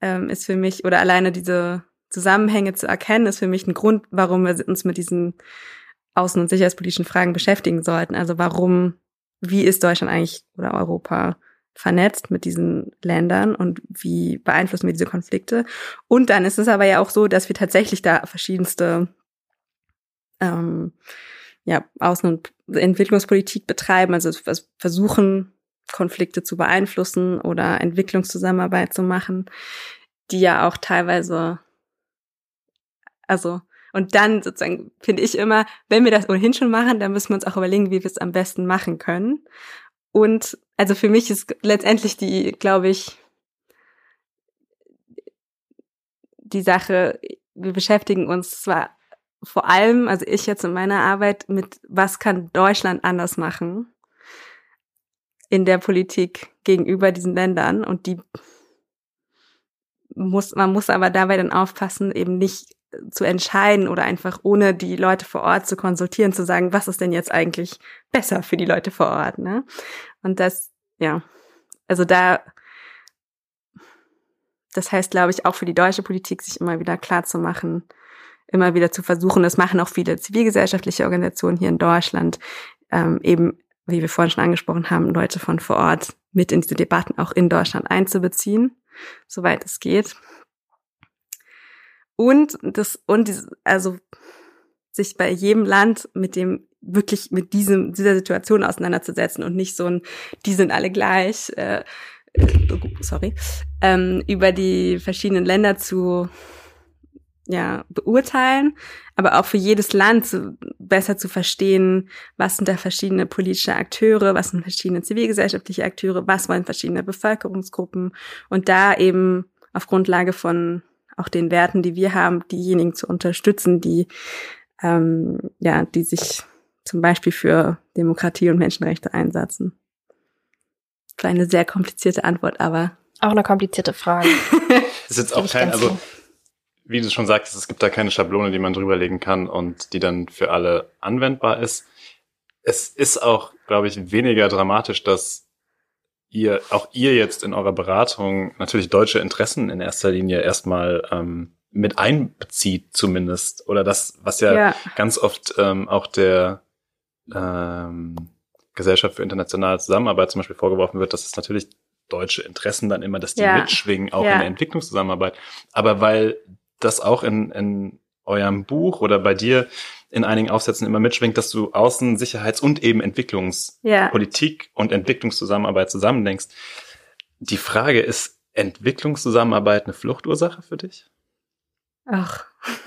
ähm, ist für mich, oder alleine diese Zusammenhänge zu erkennen, ist für mich ein Grund, warum wir uns mit diesen außen- und sicherheitspolitischen Fragen beschäftigen sollten. Also warum, wie ist Deutschland eigentlich oder Europa vernetzt mit diesen Ländern und wie beeinflussen wir diese Konflikte? Und dann ist es aber ja auch so, dass wir tatsächlich da verschiedenste ähm, ja, Außen- und Entwicklungspolitik betreiben, also versuchen, Konflikte zu beeinflussen oder Entwicklungszusammenarbeit zu machen, die ja auch teilweise, also, und dann sozusagen finde ich immer, wenn wir das ohnehin schon machen, dann müssen wir uns auch überlegen, wie wir es am besten machen können. Und also für mich ist letztendlich die, glaube ich, die Sache, wir beschäftigen uns zwar vor allem, also ich jetzt in meiner Arbeit mit, was kann Deutschland anders machen in der Politik gegenüber diesen Ländern? Und die muss, man muss aber dabei dann aufpassen, eben nicht zu entscheiden oder einfach ohne die Leute vor Ort zu konsultieren, zu sagen, was ist denn jetzt eigentlich besser für die Leute vor Ort, ne? Und das, ja, also da, das heißt, glaube ich, auch für die deutsche Politik, sich immer wieder klar zu machen, immer wieder zu versuchen, das machen auch viele zivilgesellschaftliche Organisationen hier in Deutschland, ähm, eben, wie wir vorhin schon angesprochen haben, Leute von vor Ort mit in diese Debatten auch in Deutschland einzubeziehen, soweit es geht. Und das, und dieses, also sich bei jedem Land mit dem wirklich mit diesem dieser Situation auseinanderzusetzen und nicht so ein die sind alle gleich äh, sorry ähm, über die verschiedenen Länder zu ja, beurteilen, aber auch für jedes Land zu, besser zu verstehen, was sind da verschiedene politische Akteure, was sind verschiedene zivilgesellschaftliche Akteure, was wollen verschiedene Bevölkerungsgruppen und da eben auf Grundlage von auch den Werten, die wir haben, diejenigen zu unterstützen, die ähm, ja, die sich zum Beispiel für Demokratie und Menschenrechte einsetzen. Das war eine sehr komplizierte Antwort, aber auch eine komplizierte Frage. *laughs* ist jetzt auch kein, also wie du schon sagst, es gibt da keine Schablone, die man drüberlegen kann und die dann für alle anwendbar ist. Es ist auch, glaube ich, weniger dramatisch, dass ihr, auch ihr jetzt in eurer Beratung natürlich deutsche Interessen in erster Linie erstmal ähm, mit einbezieht zumindest. Oder das, was ja, ja. ganz oft ähm, auch der ähm, Gesellschaft für internationale Zusammenarbeit zum Beispiel vorgeworfen wird, dass es natürlich deutsche Interessen dann immer, dass die ja. mitschwingen, auch ja. in der Entwicklungszusammenarbeit. Aber weil das auch in, in eurem Buch oder bei dir in einigen Aufsätzen immer mitschwingt, dass du Außen-, Sicherheits- und eben Entwicklungspolitik ja. und Entwicklungszusammenarbeit zusammendenkst. Die Frage ist, Entwicklungszusammenarbeit eine Fluchtursache für dich? Ach. *laughs*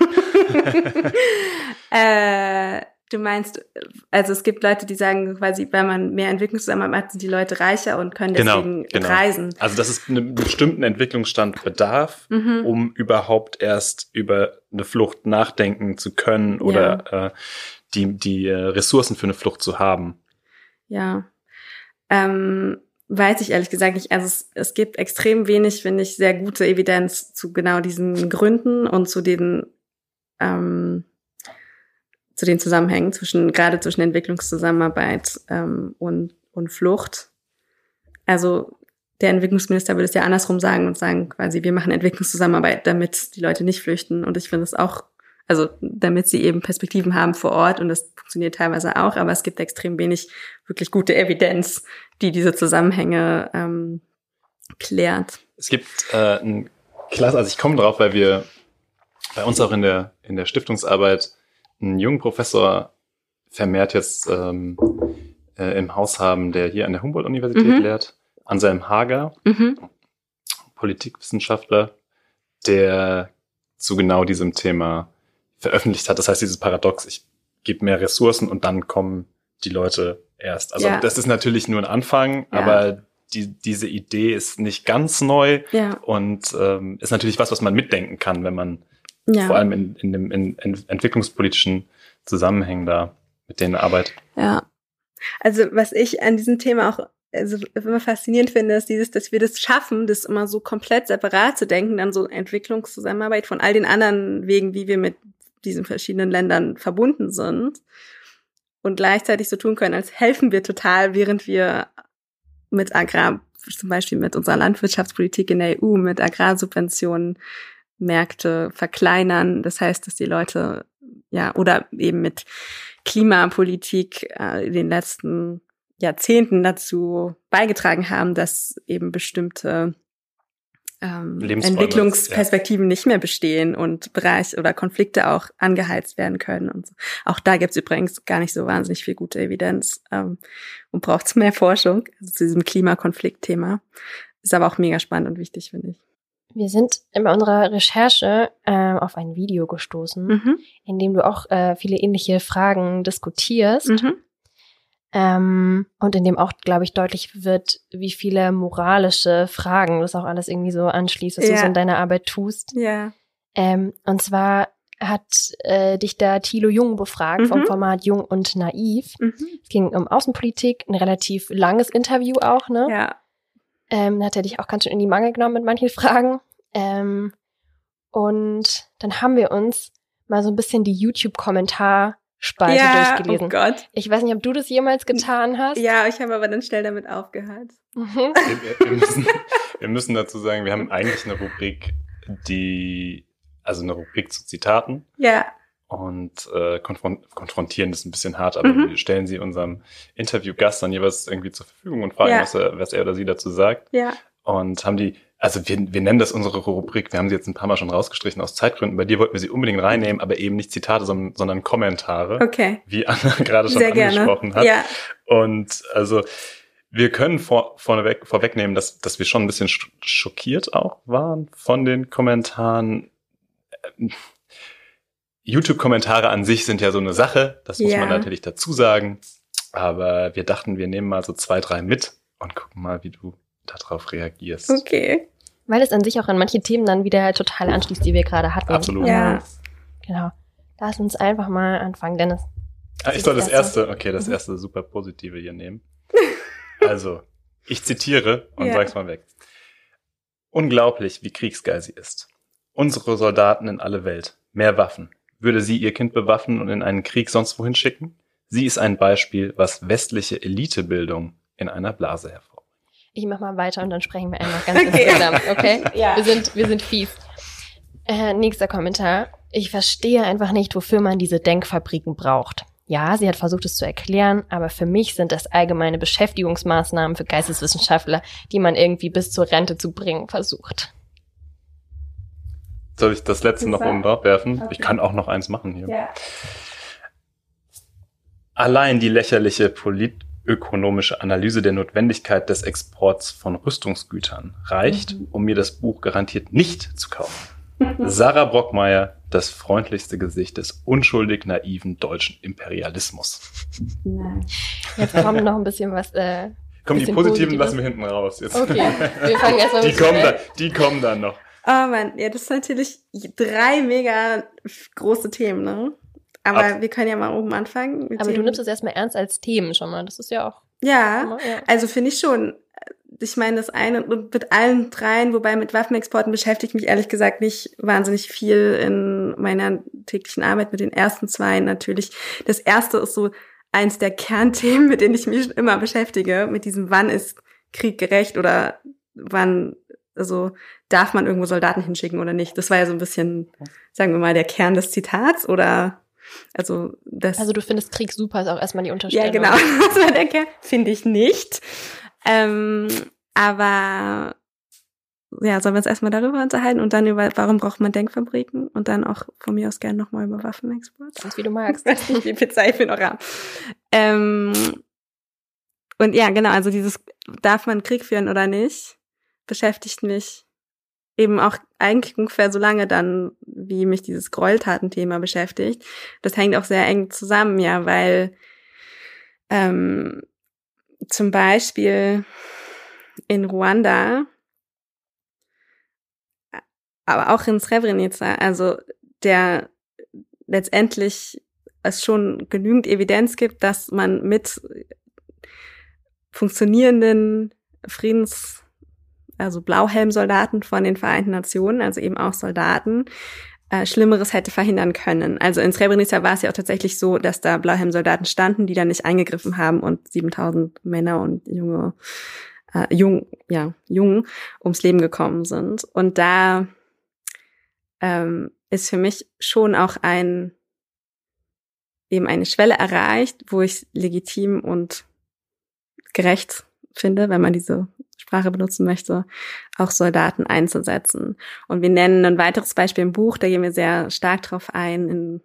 äh, Du meinst, also es gibt Leute, die sagen quasi, wenn man mehr Entwicklungszusammenarbeit hat, sind die Leute reicher und können genau, deswegen genau, genau. reisen. Also dass es einen bestimmten Entwicklungsstand bedarf, mhm. um überhaupt erst über eine Flucht nachdenken zu können oder ja. äh, die, die äh, Ressourcen für eine Flucht zu haben. Ja. Ähm, weiß ich ehrlich gesagt nicht. Also es, es gibt extrem wenig, finde ich, sehr gute Evidenz zu genau diesen Gründen und zu den ähm, zu den Zusammenhängen zwischen, gerade zwischen Entwicklungszusammenarbeit ähm, und, und Flucht. Also der Entwicklungsminister würde es ja andersrum sagen und sagen quasi, wir machen Entwicklungszusammenarbeit, damit die Leute nicht flüchten. Und ich finde es auch, also damit sie eben Perspektiven haben vor Ort und das funktioniert teilweise auch, aber es gibt extrem wenig wirklich gute Evidenz, die diese Zusammenhänge ähm, klärt. Es gibt äh, ein klasse, also ich komme drauf, weil wir bei uns auch in der, in der Stiftungsarbeit einen jungen Professor vermehrt jetzt ähm, äh, im Haus haben, der hier an der Humboldt-Universität Mhm. lehrt, Anselm Hager, Mhm. Politikwissenschaftler, der zu genau diesem Thema veröffentlicht hat. Das heißt, dieses Paradox, ich gebe mehr Ressourcen und dann kommen die Leute erst. Also Ja. das ist natürlich nur ein Anfang, Ja. aber die, diese Idee ist nicht ganz neu Ja. und ähm, ist natürlich was, was man mitdenken kann, wenn man Ja. vor allem in, in dem in, in entwicklungspolitischen Zusammenhängen da mit denen arbeitet. Ja. Also was ich an diesem Thema auch also immer faszinierend finde, ist dieses, dass wir das schaffen, das immer so komplett separat zu denken, dann so Entwicklungszusammenarbeit von all den anderen Wegen, wie wir mit diesen verschiedenen Ländern verbunden sind und gleichzeitig so tun können, als helfen wir total, während wir mit Agrar, zum Beispiel mit unserer Landwirtschaftspolitik in der EU, mit Agrarsubventionen Märkte verkleinern. Das heißt, dass die Leute, ja, oder eben mit Klimapolitik äh, in den letzten Jahrzehnten dazu beigetragen haben, dass eben bestimmte ähm, Entwicklungsperspektiven nicht mehr bestehen und Bereich oder Konflikte auch angeheizt werden können. Und so. Auch da gibt's übrigens gar nicht so wahnsinnig viel gute Evidenz ähm, und braucht's mehr Forschung also zu diesem Klimakonfliktthema. Ist aber auch mega spannend und wichtig, finde ich. Wir sind bei unserer Recherche äh, auf ein Video gestoßen, Mhm. in dem du auch äh, viele ähnliche Fragen diskutierst. Mhm. Ähm, und in dem auch, glaube ich, deutlich wird, wie viele moralische Fragen das auch alles irgendwie so anschließt, was du Ja. so in deiner Arbeit tust. Ja. Ähm, und zwar hat äh, dich da Thilo Jung befragt vom Mhm. Format Jung und Naiv. Mhm. Es ging um Außenpolitik, ein relativ langes Interview auch, ne? Ja. Ähm, da hat er dich auch ganz schön in die Mangel genommen mit manchen Fragen. Ähm, und dann haben wir uns mal so ein bisschen die YouTube-Kommentarspalte ja, durchgelesen. Oh Gott. Ich weiß nicht, ob du das jemals getan hast. Ja, ich habe aber dann schnell damit aufgehört. Mhm. Wir, wir, müssen, wir müssen dazu sagen, wir haben eigentlich eine Rubrik, die, also eine Rubrik zu Zitaten Ja. und äh, konfron konfrontieren ist ein bisschen hart, aber Mhm. wir stellen sie unserem Interviewgast dann jeweils irgendwie zur Verfügung und fragen, Ja. was, er, was er oder sie dazu sagt. Ja. Und haben die, also wir, wir nennen das unsere Rubrik, wir haben sie jetzt ein paar Mal schon rausgestrichen aus Zeitgründen. Bei dir wollten wir sie unbedingt reinnehmen, aber eben nicht Zitate, sondern, sondern Kommentare, Okay. wie Anna *laughs* gerade schon Sehr gerne. angesprochen hat. Ja. Und also wir können vor, vorneweg, vorwegnehmen, dass, dass wir schon ein bisschen sch- schockiert auch waren von den Kommentaren. Ähm, YouTube-Kommentare an sich sind ja so eine Sache, das muss Ja. man natürlich dazu sagen. Aber wir dachten, wir nehmen mal so zwei, drei mit und gucken mal, wie du darauf reagierst. Okay. Weil es an sich auch an manche Themen dann wieder total anschließt, die wir gerade hatten. Absolut. Ja. Genau. Lass uns einfach mal anfangen, Dennis. Ah, ich soll das Das erste, okay, das Mhm. erste super positive hier nehmen. *laughs* Also, ich zitiere und Ja. sag's mal weg. Unglaublich, wie kriegsgeil sie ist. Unsere Soldaten in alle Welt. Mehr Waffen. Würde sie ihr Kind bewaffnen und in einen Krieg sonst wohin schicken? Sie ist ein Beispiel, was westliche Elitebildung in einer Blase hervorbringt. Ich mach mal weiter und dann sprechen wir einfach ganz *laughs* Okay. insgesamt, okay? Ja. Wir sind, wir sind fies. Äh, nächster Kommentar. Ich verstehe einfach nicht, wofür man diese Denkfabriken braucht. Ja, sie hat versucht, es zu erklären, aber für mich sind das allgemeine Beschäftigungsmaßnahmen für Geisteswissenschaftler, die man irgendwie bis zur Rente zu bringen versucht. Soll ich das letzte noch oben drauf werfen? Okay. Ich kann auch noch eins machen hier. Ja. Allein die lächerliche politökonomische Analyse der Notwendigkeit des Exports von Rüstungsgütern reicht, Mhm. um mir das Buch garantiert nicht zu kaufen. Sarah Brockmeier, das freundlichste Gesicht des unschuldig naiven deutschen Imperialismus. Nein. Jetzt kommt noch ein bisschen was. Äh, Komm, die positiven Positives. lassen wir hinten raus. Jetzt. okay, wir fangen erstmal *laughs* die, mit kommen dann, die kommen dann noch. Oh Mann, ja, das sind natürlich drei mega große Themen, ne? Aber Ab- wir können ja mal oben anfangen. mit Aber du dem- nimmst es erstmal ernst als Themen schon mal. Das ist ja auch. Ja, immer- ja. also finde ich schon. Ich meine, das eine und mit allen dreien, wobei mit Waffenexporten beschäftigt mich ehrlich gesagt nicht wahnsinnig viel in meiner täglichen Arbeit mit den ersten zwei natürlich. Das erste ist so eins der Kernthemen, mit denen ich mich immer beschäftige, mit diesem wann ist Krieg gerecht oder wann, also darf man irgendwo Soldaten hinschicken oder nicht. Das war ja so ein bisschen, sagen wir mal, der Kern des Zitats oder also das Also du findest Krieg super, ist auch erstmal die Unterstellung. *laughs* ja, genau. Das war der Kern. Finde ich nicht. Ähm, aber ja, sollen wir uns erstmal darüber unterhalten und dann über, warum braucht man Denkfabriken und dann auch von mir aus gerne nochmal über Waffenexport. Ganz wie du magst. Ich *laughs* weiß nicht, wie viel Zeit wir noch haben. Ähm, und ja, genau, also dieses, darf man Krieg führen oder nicht, beschäftigt mich eben auch eigentlich ungefähr so lange dann, wie mich dieses Gräueltatenthema beschäftigt. Das hängt auch sehr eng zusammen, ja, weil ähm, zum Beispiel in Ruanda, aber auch in Srebrenica, also der letztendlich es schon genügend Evidenz gibt, dass man mit funktionierenden Friedens, also Blauhelmsoldaten von den Vereinten Nationen, also eben auch Soldaten, äh, Schlimmeres hätte verhindern können. Also in Srebrenica war es ja auch tatsächlich so, dass da Blauhelmsoldaten standen, die da nicht eingegriffen haben und 7000 Männer und junge, äh, jung, ja, jung ums Leben gekommen sind. Und da ähm, ist für mich schon auch ein eben eine Schwelle erreicht, wo ich legitim und gerecht finde, wenn man diese Sprache benutzen möchte, auch Soldaten einzusetzen. Und wir nennen ein weiteres Beispiel im Buch, da gehen wir sehr stark drauf ein, in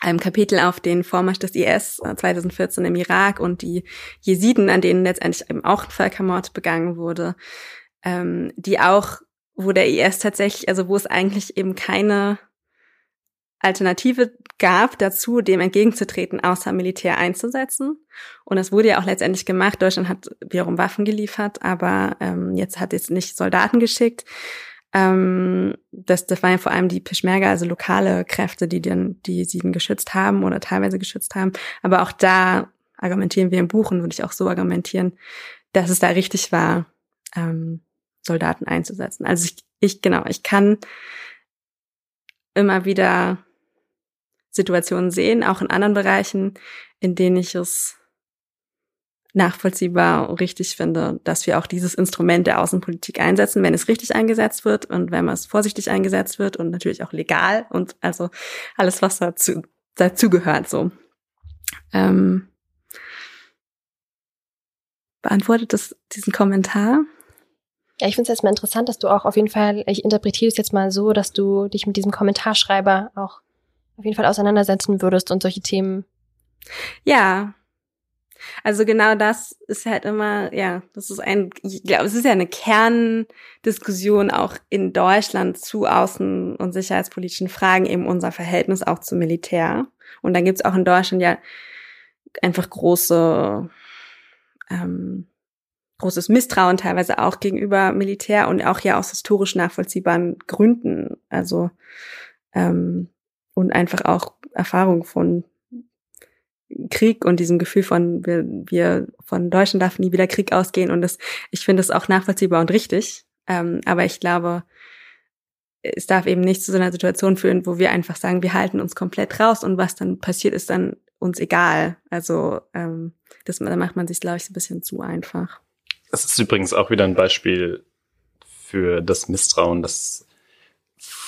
einem Kapitel auf den Vormarsch des IS 2014 äh, im Irak und die Jesiden, an denen letztendlich eben auch Völkermord begangen wurde, ähm, die auch, wo der IS tatsächlich, also wo es eigentlich eben keine Alternative gab dazu, dem entgegenzutreten, außer Militär einzusetzen. Und das wurde ja auch letztendlich gemacht. Deutschland hat wiederum Waffen geliefert, aber ähm, jetzt hat es nicht Soldaten geschickt. Ähm, das, das waren ja vor allem die Peschmerga, also lokale Kräfte, die den, die sie geschützt haben oder teilweise geschützt haben. Aber auch da argumentieren wir im Buch und würde ich auch so argumentieren, dass es da richtig war, ähm, Soldaten einzusetzen. Also ich, ich genau, ich kann immer wieder Situationen sehen, auch in anderen Bereichen, in denen ich es nachvollziehbar und richtig finde, dass wir auch dieses Instrument der Außenpolitik einsetzen, wenn es richtig eingesetzt wird und wenn es vorsichtig eingesetzt wird und natürlich auch legal und also alles, was dazu, dazu gehört, so. Ähm, beantwortet das diesen Kommentar? Ja, ich finde es erstmal interessant, dass du auch auf jeden Fall, ich interpretiere es jetzt mal so, dass du dich mit diesem Kommentarschreiber auch auf jeden Fall auseinandersetzen würdest und solche Themen. Ja. Also genau das ist halt immer, ja, das ist ein, ich glaube, es ist ja eine Kerndiskussion auch in Deutschland zu außen- und sicherheitspolitischen Fragen, eben unser Verhältnis auch zum Militär. Und dann gibt's auch in Deutschland ja einfach große, ähm, großes Misstrauen teilweise auch gegenüber Militär und auch ja aus historisch nachvollziehbaren Gründen. Also ähm, und einfach auch Erfahrung von Krieg und diesem Gefühl von wir, wir von Deutschland darf nie wieder Krieg ausgehen. Und das ich finde das auch nachvollziehbar und richtig. Ähm, aber ich glaube es darf eben nicht zu so einer Situation führen wo wir einfach sagen wir halten uns komplett raus und was dann passiert ist dann uns egal. Also ähm, das da macht man sich glaube ich so ein bisschen zu einfach. Das ist übrigens auch wieder ein Beispiel für das Misstrauen das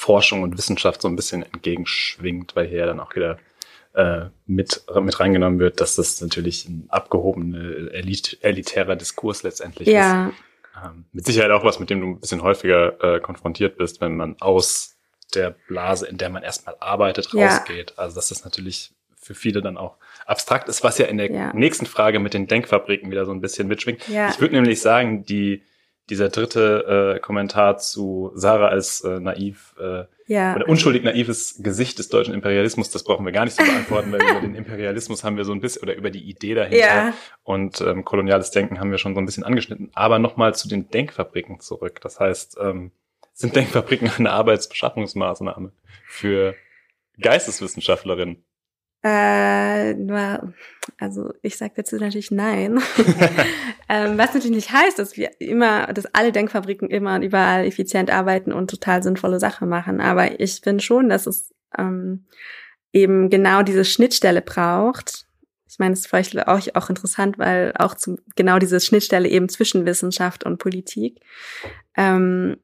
Forschung und Wissenschaft so ein bisschen entgegenschwingt, weil hier dann auch wieder äh, mit, mit reingenommen wird, dass das natürlich ein abgehobener, elit elitärer Diskurs letztendlich ja. ist. Ähm, mit Sicherheit auch was, mit dem du ein bisschen häufiger äh, konfrontiert bist, wenn man aus der Blase, in der man erstmal arbeitet, rausgeht. Ja. Also dass das natürlich für viele dann auch abstrakt ist, was ja in der ja. nächsten Frage mit den Denkfabriken wieder so ein bisschen mitschwingt. Ja. Ich würde nämlich sagen, die dieser dritte äh, Kommentar zu Sarah als äh, naiv äh, ja. oder unschuldig naives Gesicht des deutschen Imperialismus, das brauchen wir gar nicht zu beantworten, weil *laughs* über den Imperialismus haben wir so ein bisschen oder über die Idee dahinter ja. und ähm, koloniales Denken haben wir schon so ein bisschen angeschnitten. Aber nochmal zu den Denkfabriken zurück. Das heißt, ähm, sind Denkfabriken eine Arbeitsbeschaffungsmaßnahme für Geisteswissenschaftlerinnen? Äh, nur, also ich sage dazu natürlich nein. *laughs* ähm, was natürlich nicht heißt, dass wir immer, dass alle Denkfabriken immer und überall effizient arbeiten und total sinnvolle Sachen machen. Aber ich finde schon, dass es ähm, eben genau diese Schnittstelle braucht. Ich meine, es ist vielleicht auch, auch interessant, weil auch zum, genau diese Schnittstelle eben zwischen Wissenschaft und Politik. Ähm,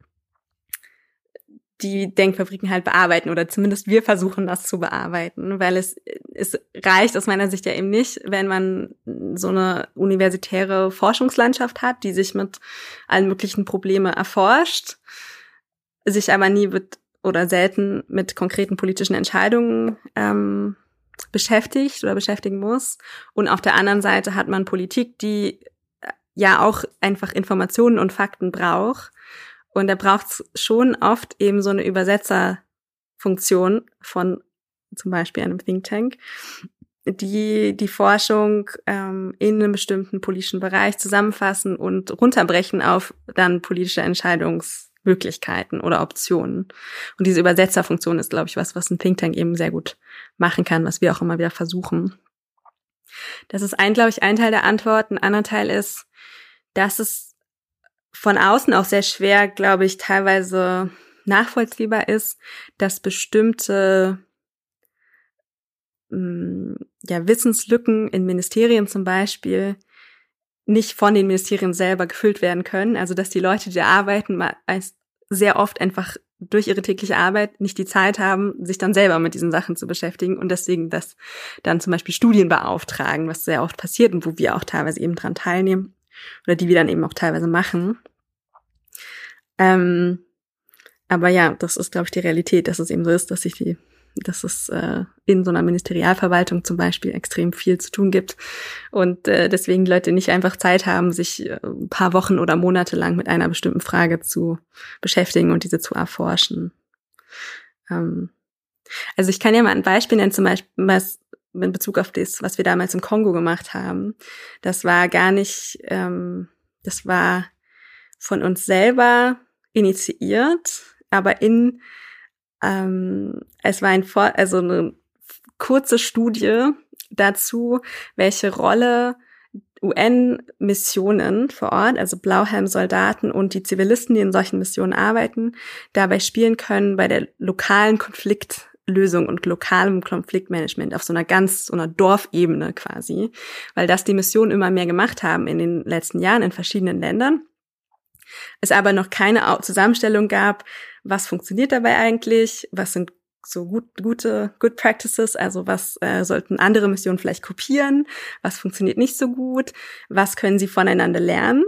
die Denkfabriken halt bearbeiten oder zumindest wir versuchen das zu bearbeiten, weil es es reicht aus meiner Sicht ja eben nicht, wenn man so eine universitäre Forschungslandschaft hat, die sich mit allen möglichen Problemen erforscht, sich aber nie mit oder selten mit konkreten politischen Entscheidungen ähm, beschäftigt oder beschäftigen muss. Und auf der anderen Seite hat man Politik, die äh, ja auch einfach Informationen und Fakten braucht. Und da braucht es schon oft eben so eine Übersetzerfunktion von zum Beispiel einem Think Tank, die die Forschung ähm, in einem bestimmten politischen Bereich zusammenfassen und runterbrechen auf dann politische Entscheidungsmöglichkeiten oder Optionen. Und diese Übersetzerfunktion ist, glaube ich, was, was ein Think Tank eben sehr gut machen kann, was wir auch immer wieder versuchen. Das ist ein, glaube ich, ein Teil der Antwort. Ein anderer Teil ist, dass es von außen auch sehr schwer, glaube ich, teilweise nachvollziehbar ist, dass bestimmte Mm, ja, Wissenslücken in Ministerien zum Beispiel nicht von den Ministerien selber gefüllt werden können. Also dass die Leute, die da arbeiten, sehr oft einfach durch ihre tägliche Arbeit nicht die Zeit haben, sich dann selber mit diesen Sachen zu beschäftigen und deswegen das dann zum Beispiel Studien beauftragen, was sehr oft passiert und wo wir auch teilweise eben dran teilnehmen oder die wir dann eben auch teilweise machen. Ähm, aber ja, das ist, glaube ich, die Realität, dass es eben so ist, dass sich die dass es äh, in so einer Ministerialverwaltung zum Beispiel extrem viel zu tun gibt und äh, deswegen Leute nicht einfach Zeit haben, sich äh, ein paar Wochen oder Monate lang mit einer bestimmten Frage zu beschäftigen und diese zu erforschen. Ähm, also ich kann ja mal ein Beispiel nennen, zum Beispiel was in Bezug auf das, was wir damals im Kongo gemacht haben. Das war gar nicht, ähm, das war von uns selber initiiert, aber in ähm, es war ein Vor also eine kurze Studie dazu, welche Rolle UN-Missionen vor Ort, also Blauhelm-Soldaten und die Zivilisten, die in solchen Missionen arbeiten, dabei spielen können bei der lokalen Konfliktlösung und lokalem Konfliktmanagement auf so einer ganz, so einer Dorfebene quasi, weil das die Missionen immer mehr gemacht haben in den letzten Jahren in verschiedenen Ländern. Es aber noch keine Zusammenstellung gab, was funktioniert dabei eigentlich, was sind so gut, gute Good Practices, also was äh, sollten andere Missionen vielleicht kopieren, was funktioniert nicht so gut, was können sie voneinander lernen.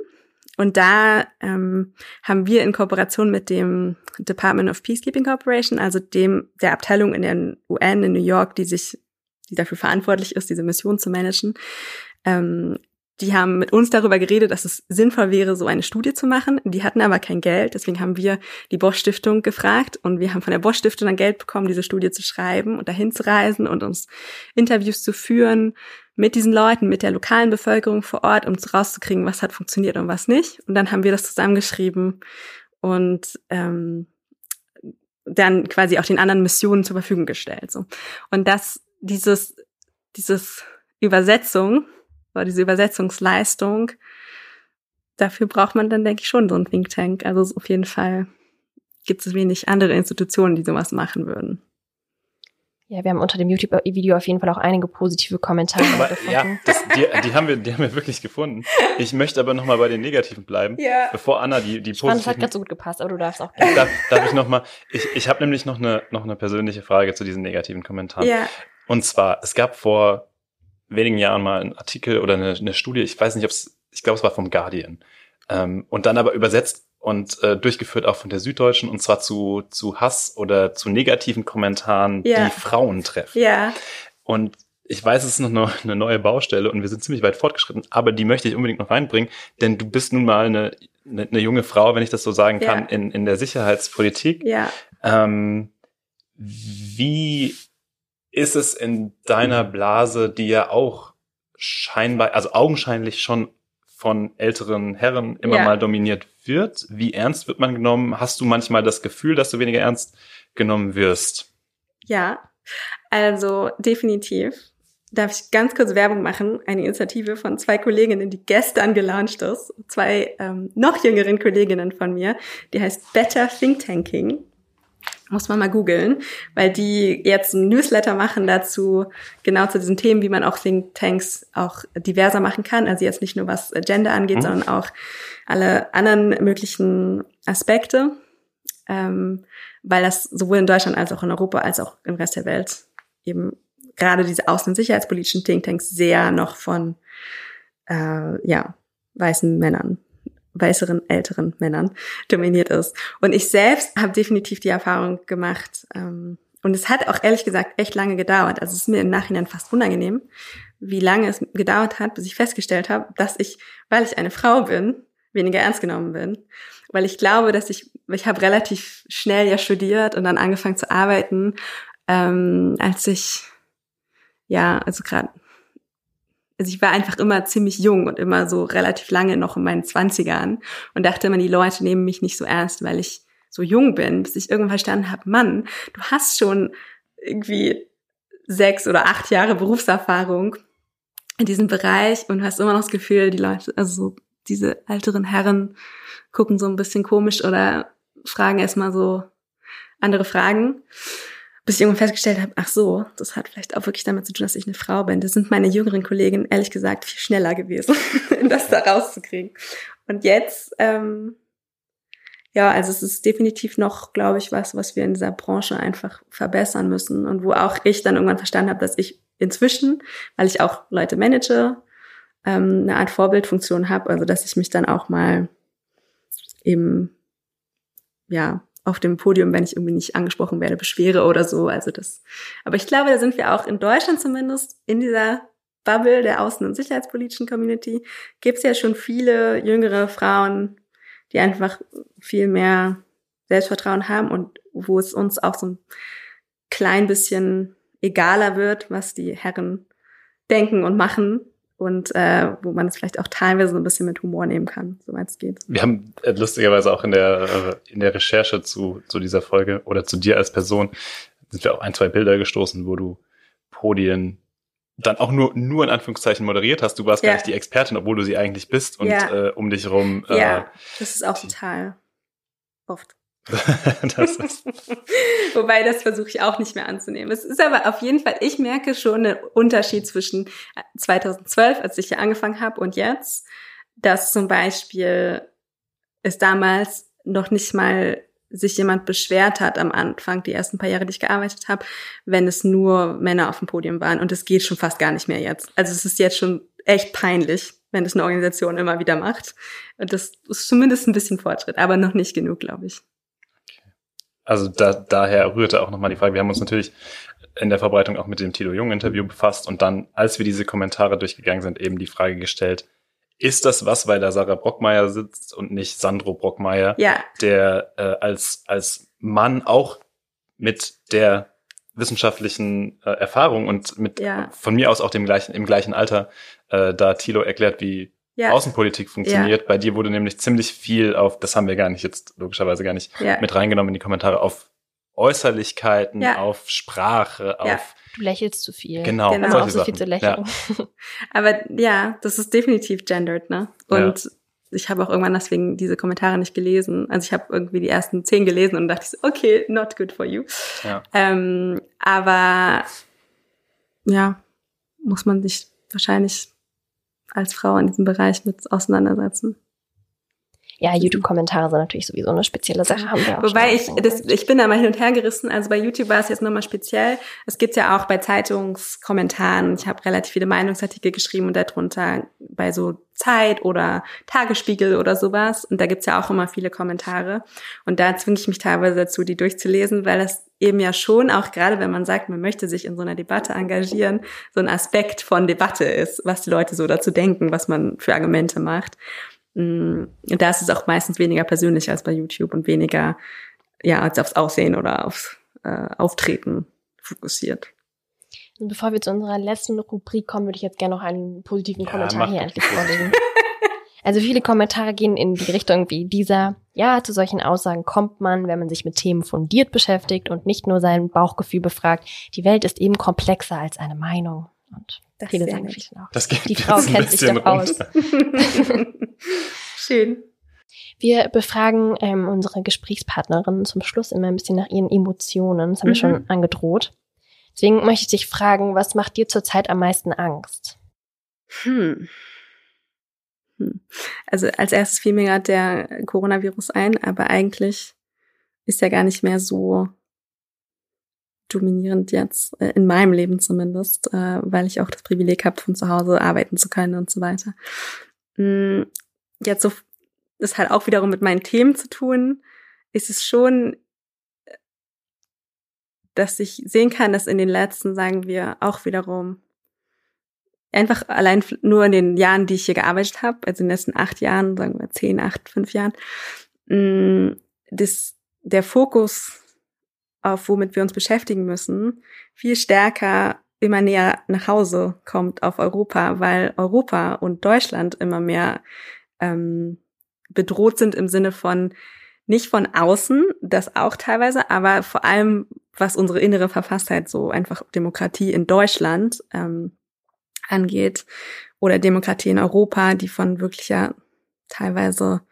Und da ähm, haben wir in Kooperation mit dem Department of Peacekeeping Corporation, also dem der Abteilung in der UN in New York, die sich, die dafür verantwortlich ist, diese Mission zu managen, ähm, die haben mit uns darüber geredet, dass es sinnvoll wäre, so eine Studie zu machen. Die hatten aber kein Geld, deswegen haben wir die Bosch Stiftung gefragt und wir haben von der Bosch Stiftung dann Geld bekommen, diese Studie zu schreiben und dahin zu reisen und uns Interviews zu führen mit diesen Leuten, mit der lokalen Bevölkerung vor Ort, um rauszukriegen, was hat funktioniert und was nicht. Und dann haben wir das zusammengeschrieben und ähm, dann quasi auch den anderen Missionen zur Verfügung gestellt. So. Und das, dieses, dieses Übersetzung war diese Übersetzungsleistung. Dafür braucht man dann, denke ich, schon so ein Think Tank. Also auf jeden Fall gibt es wenig andere Institutionen, die sowas machen würden. Ja, wir haben unter dem YouTube-Video auf jeden Fall auch einige positive Kommentare aber, gefunden. Ja, das, die, die, haben wir, die haben wir wirklich gefunden. Ich möchte aber nochmal bei den Negativen bleiben, ja. bevor Anna die, die ich positiven... Fand, das hat gerade so gut gepasst, aber du darfst auch gerne. Darf, darf ich nochmal... Ich, ich habe nämlich noch eine, noch eine persönliche Frage zu diesen negativen Kommentaren. Ja. Und zwar, es gab vor wenigen Jahren mal einen Artikel oder eine, eine Studie, ich weiß nicht, ob es, ich glaube, es war vom Guardian. Ähm, und dann aber übersetzt und äh, durchgeführt auch von der Süddeutschen und zwar zu, zu Hass oder zu negativen Kommentaren, ja. die Frauen treffen. Ja. Und ich weiß, es ist noch eine, neue Baustelle und wir sind ziemlich weit fortgeschritten, aber die möchte ich unbedingt noch reinbringen, denn du bist nun mal eine, eine, eine junge Frau, wenn ich das so sagen kann, ja. in, in der Sicherheitspolitik. Ja. Ähm, wie ist es in deiner Blase, die ja auch scheinbar, also augenscheinlich schon von älteren Herren immer ja. mal dominiert wird? Wie ernst wird man genommen? Hast du manchmal das Gefühl, dass du weniger ernst genommen wirst? Ja, also definitiv. Darf ich ganz kurz Werbung machen? Eine Initiative von zwei Kolleginnen, die gestern gelauncht ist. Zwei ähm, noch jüngeren Kolleginnen von mir. Die heißt Better Think Tanking. Muss man mal googeln, weil die jetzt ein Newsletter machen dazu, genau zu diesen Themen, wie man auch Thinktanks auch diverser machen kann. Also jetzt nicht nur was Gender angeht, mhm. sondern auch alle anderen möglichen Aspekte, ähm, weil das sowohl in Deutschland als auch in Europa als auch im Rest der Welt eben gerade diese außen- und sicherheitspolitischen Thinktanks sehr noch von äh, ja, weißen Männern, weißeren, älteren Männern dominiert ist. Und ich selbst habe definitiv die Erfahrung gemacht, ähm, und es hat auch ehrlich gesagt echt lange gedauert. Also es ist mir im Nachhinein fast unangenehm, wie lange es gedauert hat, bis ich festgestellt habe, dass ich, weil ich eine Frau bin, weniger ernst genommen bin. Weil ich glaube, dass ich, ich habe relativ schnell ja studiert und dann angefangen zu arbeiten, ähm, als ich, ja, also gerade, also ich war einfach immer ziemlich jung und immer so relativ lange noch in meinen Zwanzigern und dachte immer, die Leute nehmen mich nicht so ernst, weil ich so jung bin, bis ich irgendwann verstanden habe, Mann, du hast schon irgendwie sechs oder acht Jahre Berufserfahrung in diesem Bereich und hast immer noch das Gefühl, die Leute, also diese älteren Herren gucken so ein bisschen komisch oder fragen erstmal so andere Fragen. Bis ich irgendwann festgestellt habe, ach so, das hat vielleicht auch wirklich damit zu tun, dass ich eine Frau bin. Das sind meine jüngeren Kollegen ehrlich gesagt viel schneller gewesen, *laughs* das da rauszukriegen. Und jetzt ähm, ja, also es ist definitiv noch, glaube ich, was, was wir in dieser Branche einfach verbessern müssen und wo auch ich dann irgendwann verstanden habe, dass ich inzwischen, weil ich auch Leute manage, ähm, eine Art Vorbildfunktion habe, also dass ich mich dann auch mal eben ja auf dem Podium, wenn ich irgendwie nicht angesprochen werde, beschwere oder so. Also das. Aber ich glaube, da sind wir auch in Deutschland zumindest in dieser Bubble der außen- und sicherheitspolitischen Community gibt es ja schon viele jüngere Frauen, die einfach viel mehr Selbstvertrauen haben und wo es uns auch so ein klein bisschen egaler wird, was die Herren denken und machen und äh, wo man es vielleicht auch teilweise so ein bisschen mit Humor nehmen kann, soweit es geht. Wir haben äh, lustigerweise auch in der äh, in der Recherche zu zu dieser Folge oder zu dir als Person sind wir auch ein zwei Bilder gestoßen, wo du Podien dann auch nur, nur in Anführungszeichen moderiert hast. Du warst ja. gar nicht die Expertin, obwohl du sie eigentlich bist und ja. äh, um dich rum. Äh, ja, das ist auch total oft. *laughs* das *laughs* Wobei, das versuche ich auch nicht mehr anzunehmen. Es ist aber auf jeden Fall, ich merke schon einen Unterschied zwischen 2012, als ich hier angefangen habe, und jetzt, dass zum Beispiel es damals noch nicht mal sich jemand beschwert hat am Anfang, die ersten paar Jahre, die ich gearbeitet habe, wenn es nur Männer auf dem Podium waren. Und es geht schon fast gar nicht mehr jetzt. Also es ist jetzt schon echt peinlich, wenn es eine Organisation immer wieder macht. Und das ist zumindest ein bisschen Fortschritt, aber noch nicht genug, glaube ich. Also da, daher rührte auch nochmal die Frage, wir haben uns natürlich in der Verbreitung auch mit dem Tilo Jung Interview befasst und dann, als wir diese Kommentare durchgegangen sind, eben die Frage gestellt, ist das was, weil da Sarah Brockmeier sitzt und nicht Sandro Brockmeier, ja. der äh, als, als Mann auch mit der wissenschaftlichen äh, Erfahrung und mit ja. von mir aus auch dem gleichen, im gleichen Alter, äh, da Thilo erklärt, wie ja. Außenpolitik funktioniert. Ja. Bei dir wurde nämlich ziemlich viel auf, das haben wir gar nicht jetzt logischerweise gar nicht mit reingenommen in die Kommentare, auf Äußerlichkeiten, auf Sprache, auf Du lächelst zu viel. Genau, genau. Solche so viel zu lächeln. Ja. *laughs* Aber ja, das ist definitiv gendered, ne? Und ja. ich habe auch irgendwann deswegen diese Kommentare nicht gelesen. Also ich habe irgendwie die ersten zehn gelesen und dachte so, okay, not good for you. Ja. Ähm, aber ja, muss man sich wahrscheinlich als Frau in diesem Bereich mit auseinandersetzen. Ja, YouTube-Kommentare sind natürlich sowieso eine spezielle Sache. Haben wir auch Wobei ich, das, ich bin da mal hin und her gerissen. Also bei YouTube war es jetzt nochmal speziell. Es gibt ja auch bei Zeitungskommentaren. Ich habe relativ viele Meinungsartikel geschrieben und darunter bei so Zeit oder Tagesspiegel oder sowas. Und da gibt's ja auch immer viele Kommentare. Und da zwinge ich mich teilweise dazu, die durchzulesen, weil das eben ja schon, auch gerade wenn man sagt, man möchte sich in so einer Debatte engagieren, so ein Aspekt von Debatte ist, was die Leute so dazu denken, was man für Argumente macht. Mm, da ist es auch meistens weniger persönlich als bei YouTube und weniger ja als aufs Aussehen oder aufs äh, Auftreten fokussiert. Und bevor wir zu unserer letzten Rubrik kommen, würde ich jetzt gerne noch einen positiven ja, Kommentar hier endlich vorlesen. *laughs* Also viele Kommentare gehen in die Richtung wie dieser, ja, zu solchen Aussagen kommt man, wenn man sich mit Themen fundiert beschäftigt und nicht nur sein Bauchgefühl befragt. Die Welt ist eben komplexer als eine Meinung. Und das viele sagen auch. Das geht die Frau kennt sich doch aus. *laughs* Schön. Wir befragen ähm, unsere Gesprächspartnerinnen zum Schluss immer ein bisschen nach ihren Emotionen. Das haben mhm. wir schon angedroht. Deswegen möchte ich dich fragen, was macht dir zurzeit am meisten Angst? Hm. Hm. Also als erstes fiel mir gerade der Coronavirus ein, aber eigentlich ist er gar nicht mehr so dominierend jetzt, äh, in meinem Leben zumindest, äh, weil ich auch das Privileg habe, von zu Hause arbeiten zu können und so weiter. Mm, jetzt so, das hat auch wiederum mit meinen Themen zu tun, ist es schon, dass ich sehen kann, dass in den letzten, sagen wir, auch wiederum einfach allein nur in den Jahren, die ich hier gearbeitet habe, also in den letzten acht Jahren, sagen wir zehn, acht, fünf Jahren, mm, das, der Fokus auf womit wir uns beschäftigen müssen, viel stärker immer näher nach Hause kommt auf Europa, weil Europa und Deutschland immer mehr ähm, bedroht sind im Sinne von nicht von außen, das auch teilweise, aber vor allem was unsere innere Verfasstheit so einfach Demokratie in Deutschland ähm, angeht oder Demokratie in Europa, die von wirklicher teilweise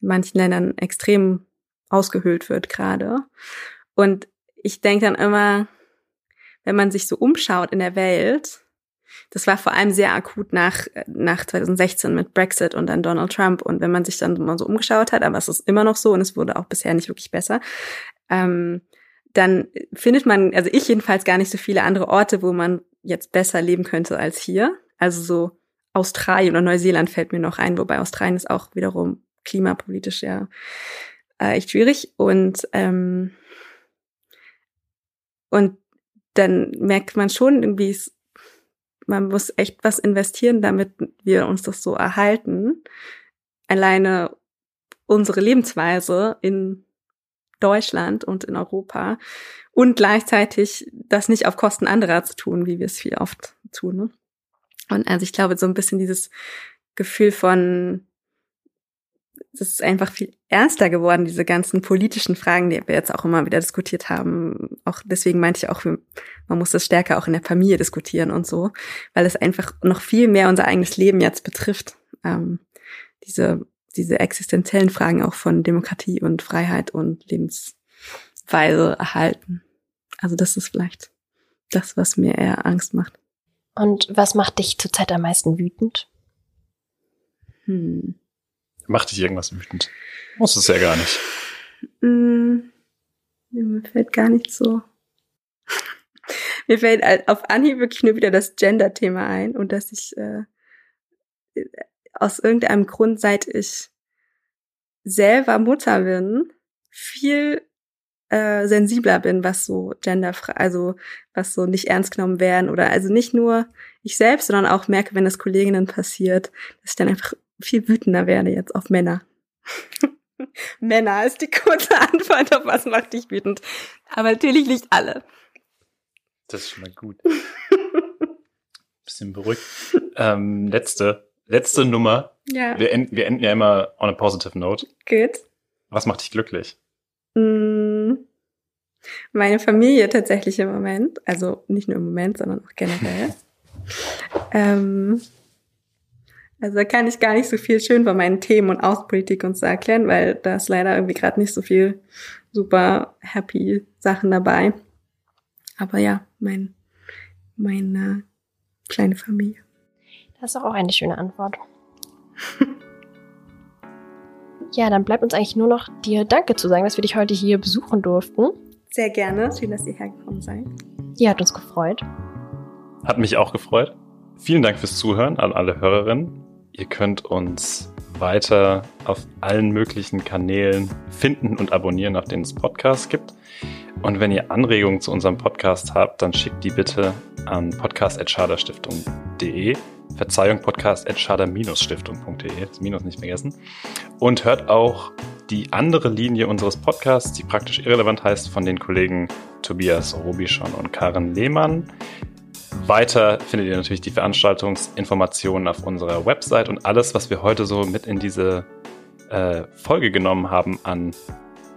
in manchen Ländern extrem ausgehöhlt wird gerade. Und ich denke dann immer, wenn man sich so umschaut in der Welt, das war vor allem sehr akut nach, nach 2016 mit Brexit und dann Donald Trump. Und wenn man sich dann mal so umgeschaut hat, aber es ist immer noch so und es wurde auch bisher nicht wirklich besser, ähm, dann findet man, also ich jedenfalls gar nicht so viele andere Orte, wo man jetzt besser leben könnte als hier. Also so Australien oder Neuseeland fällt mir noch ein, wobei Australien ist auch wiederum klimapolitisch ja äh, echt schwierig. Und ähm, und dann merkt man schon irgendwie, man muss echt was investieren, damit wir uns das so erhalten. Alleine unsere Lebensweise in Deutschland und in Europa und gleichzeitig das nicht auf Kosten anderer zu tun, wie wir es viel oft tun. Ne? Und also ich glaube, so ein bisschen dieses Gefühl von das ist einfach viel ernster geworden, diese ganzen politischen Fragen, die wir jetzt auch immer wieder diskutiert haben. Auch deswegen meinte ich auch, man muss das stärker auch in der Familie diskutieren und so, weil es einfach noch viel mehr unser eigenes Leben jetzt betrifft. Ähm, diese, diese existenziellen Fragen auch von Demokratie und Freiheit und Lebensweise erhalten. Also das ist vielleicht das, was mir eher Angst macht. Und was macht dich zurzeit am meisten wütend? Hm. Macht dich irgendwas wütend? Muss es ja gar nicht. Mm, mir fällt gar nicht so. *laughs* mir fällt auf Anhieb wirklich nur wieder das Gender-Thema ein und dass ich äh, aus irgendeinem Grund, seit ich selber Mutter bin, viel äh, sensibler bin, was so Gender, also was so nicht ernst genommen werden oder also nicht nur ich selbst, sondern auch merke, wenn das Kolleginnen passiert, dass ich dann einfach viel wütender werde jetzt auf Männer. *laughs* Männer ist die kurze Antwort auf was macht dich wütend. Aber natürlich nicht alle. Das ist schon mal gut. *laughs* Bisschen beruhigt. Ähm, letzte, letzte Nummer. Ja. Wir, enden, wir enden ja immer on a positive note. Gut. Was macht dich glücklich? Mm, meine Familie tatsächlich im Moment. Also nicht nur im Moment, sondern auch generell. *laughs* ähm, also da kann ich gar nicht so viel schön von meinen Themen und Außenpolitik und so erklären, weil da ist leider irgendwie gerade nicht so viel super happy Sachen dabei. Aber ja, mein, meine kleine Familie. Das ist auch eine schöne Antwort. *laughs* ja, dann bleibt uns eigentlich nur noch dir Danke zu sagen, dass wir dich heute hier besuchen durften. Sehr gerne. Schön, dass ihr hergekommen seid. Ja, hat uns gefreut. Hat mich auch gefreut. Vielen Dank fürs Zuhören an alle Hörerinnen. Ihr könnt uns weiter auf allen möglichen Kanälen finden und abonnieren, auf denen es Podcasts gibt. Und wenn ihr Anregungen zu unserem Podcast habt, dann schickt die bitte an podcast.schaderstiftung.de. Verzeihung, podcast.schader-stiftung.de. Das Minus nicht vergessen. Und hört auch die andere Linie unseres Podcasts, die praktisch irrelevant heißt, von den Kollegen Tobias Robischon und Karen Lehmann. Weiter findet ihr natürlich die Veranstaltungsinformationen auf unserer Website und alles, was wir heute so mit in diese äh, Folge genommen haben an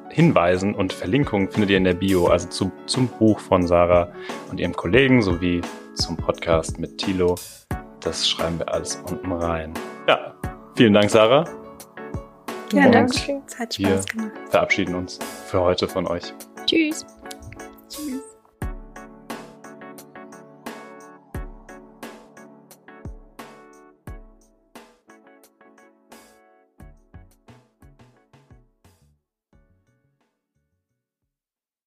Hinweisen und Verlinkungen findet ihr in der Bio, also zu, zum Buch von Sarah und ihrem Kollegen sowie zum Podcast mit Tilo. Das schreiben wir alles unten rein. Ja, vielen Dank, Sarah. Ja, danke schön. Es hat Spaß gemacht. Wir verabschieden uns für heute von euch. Tschüss. Tschüss.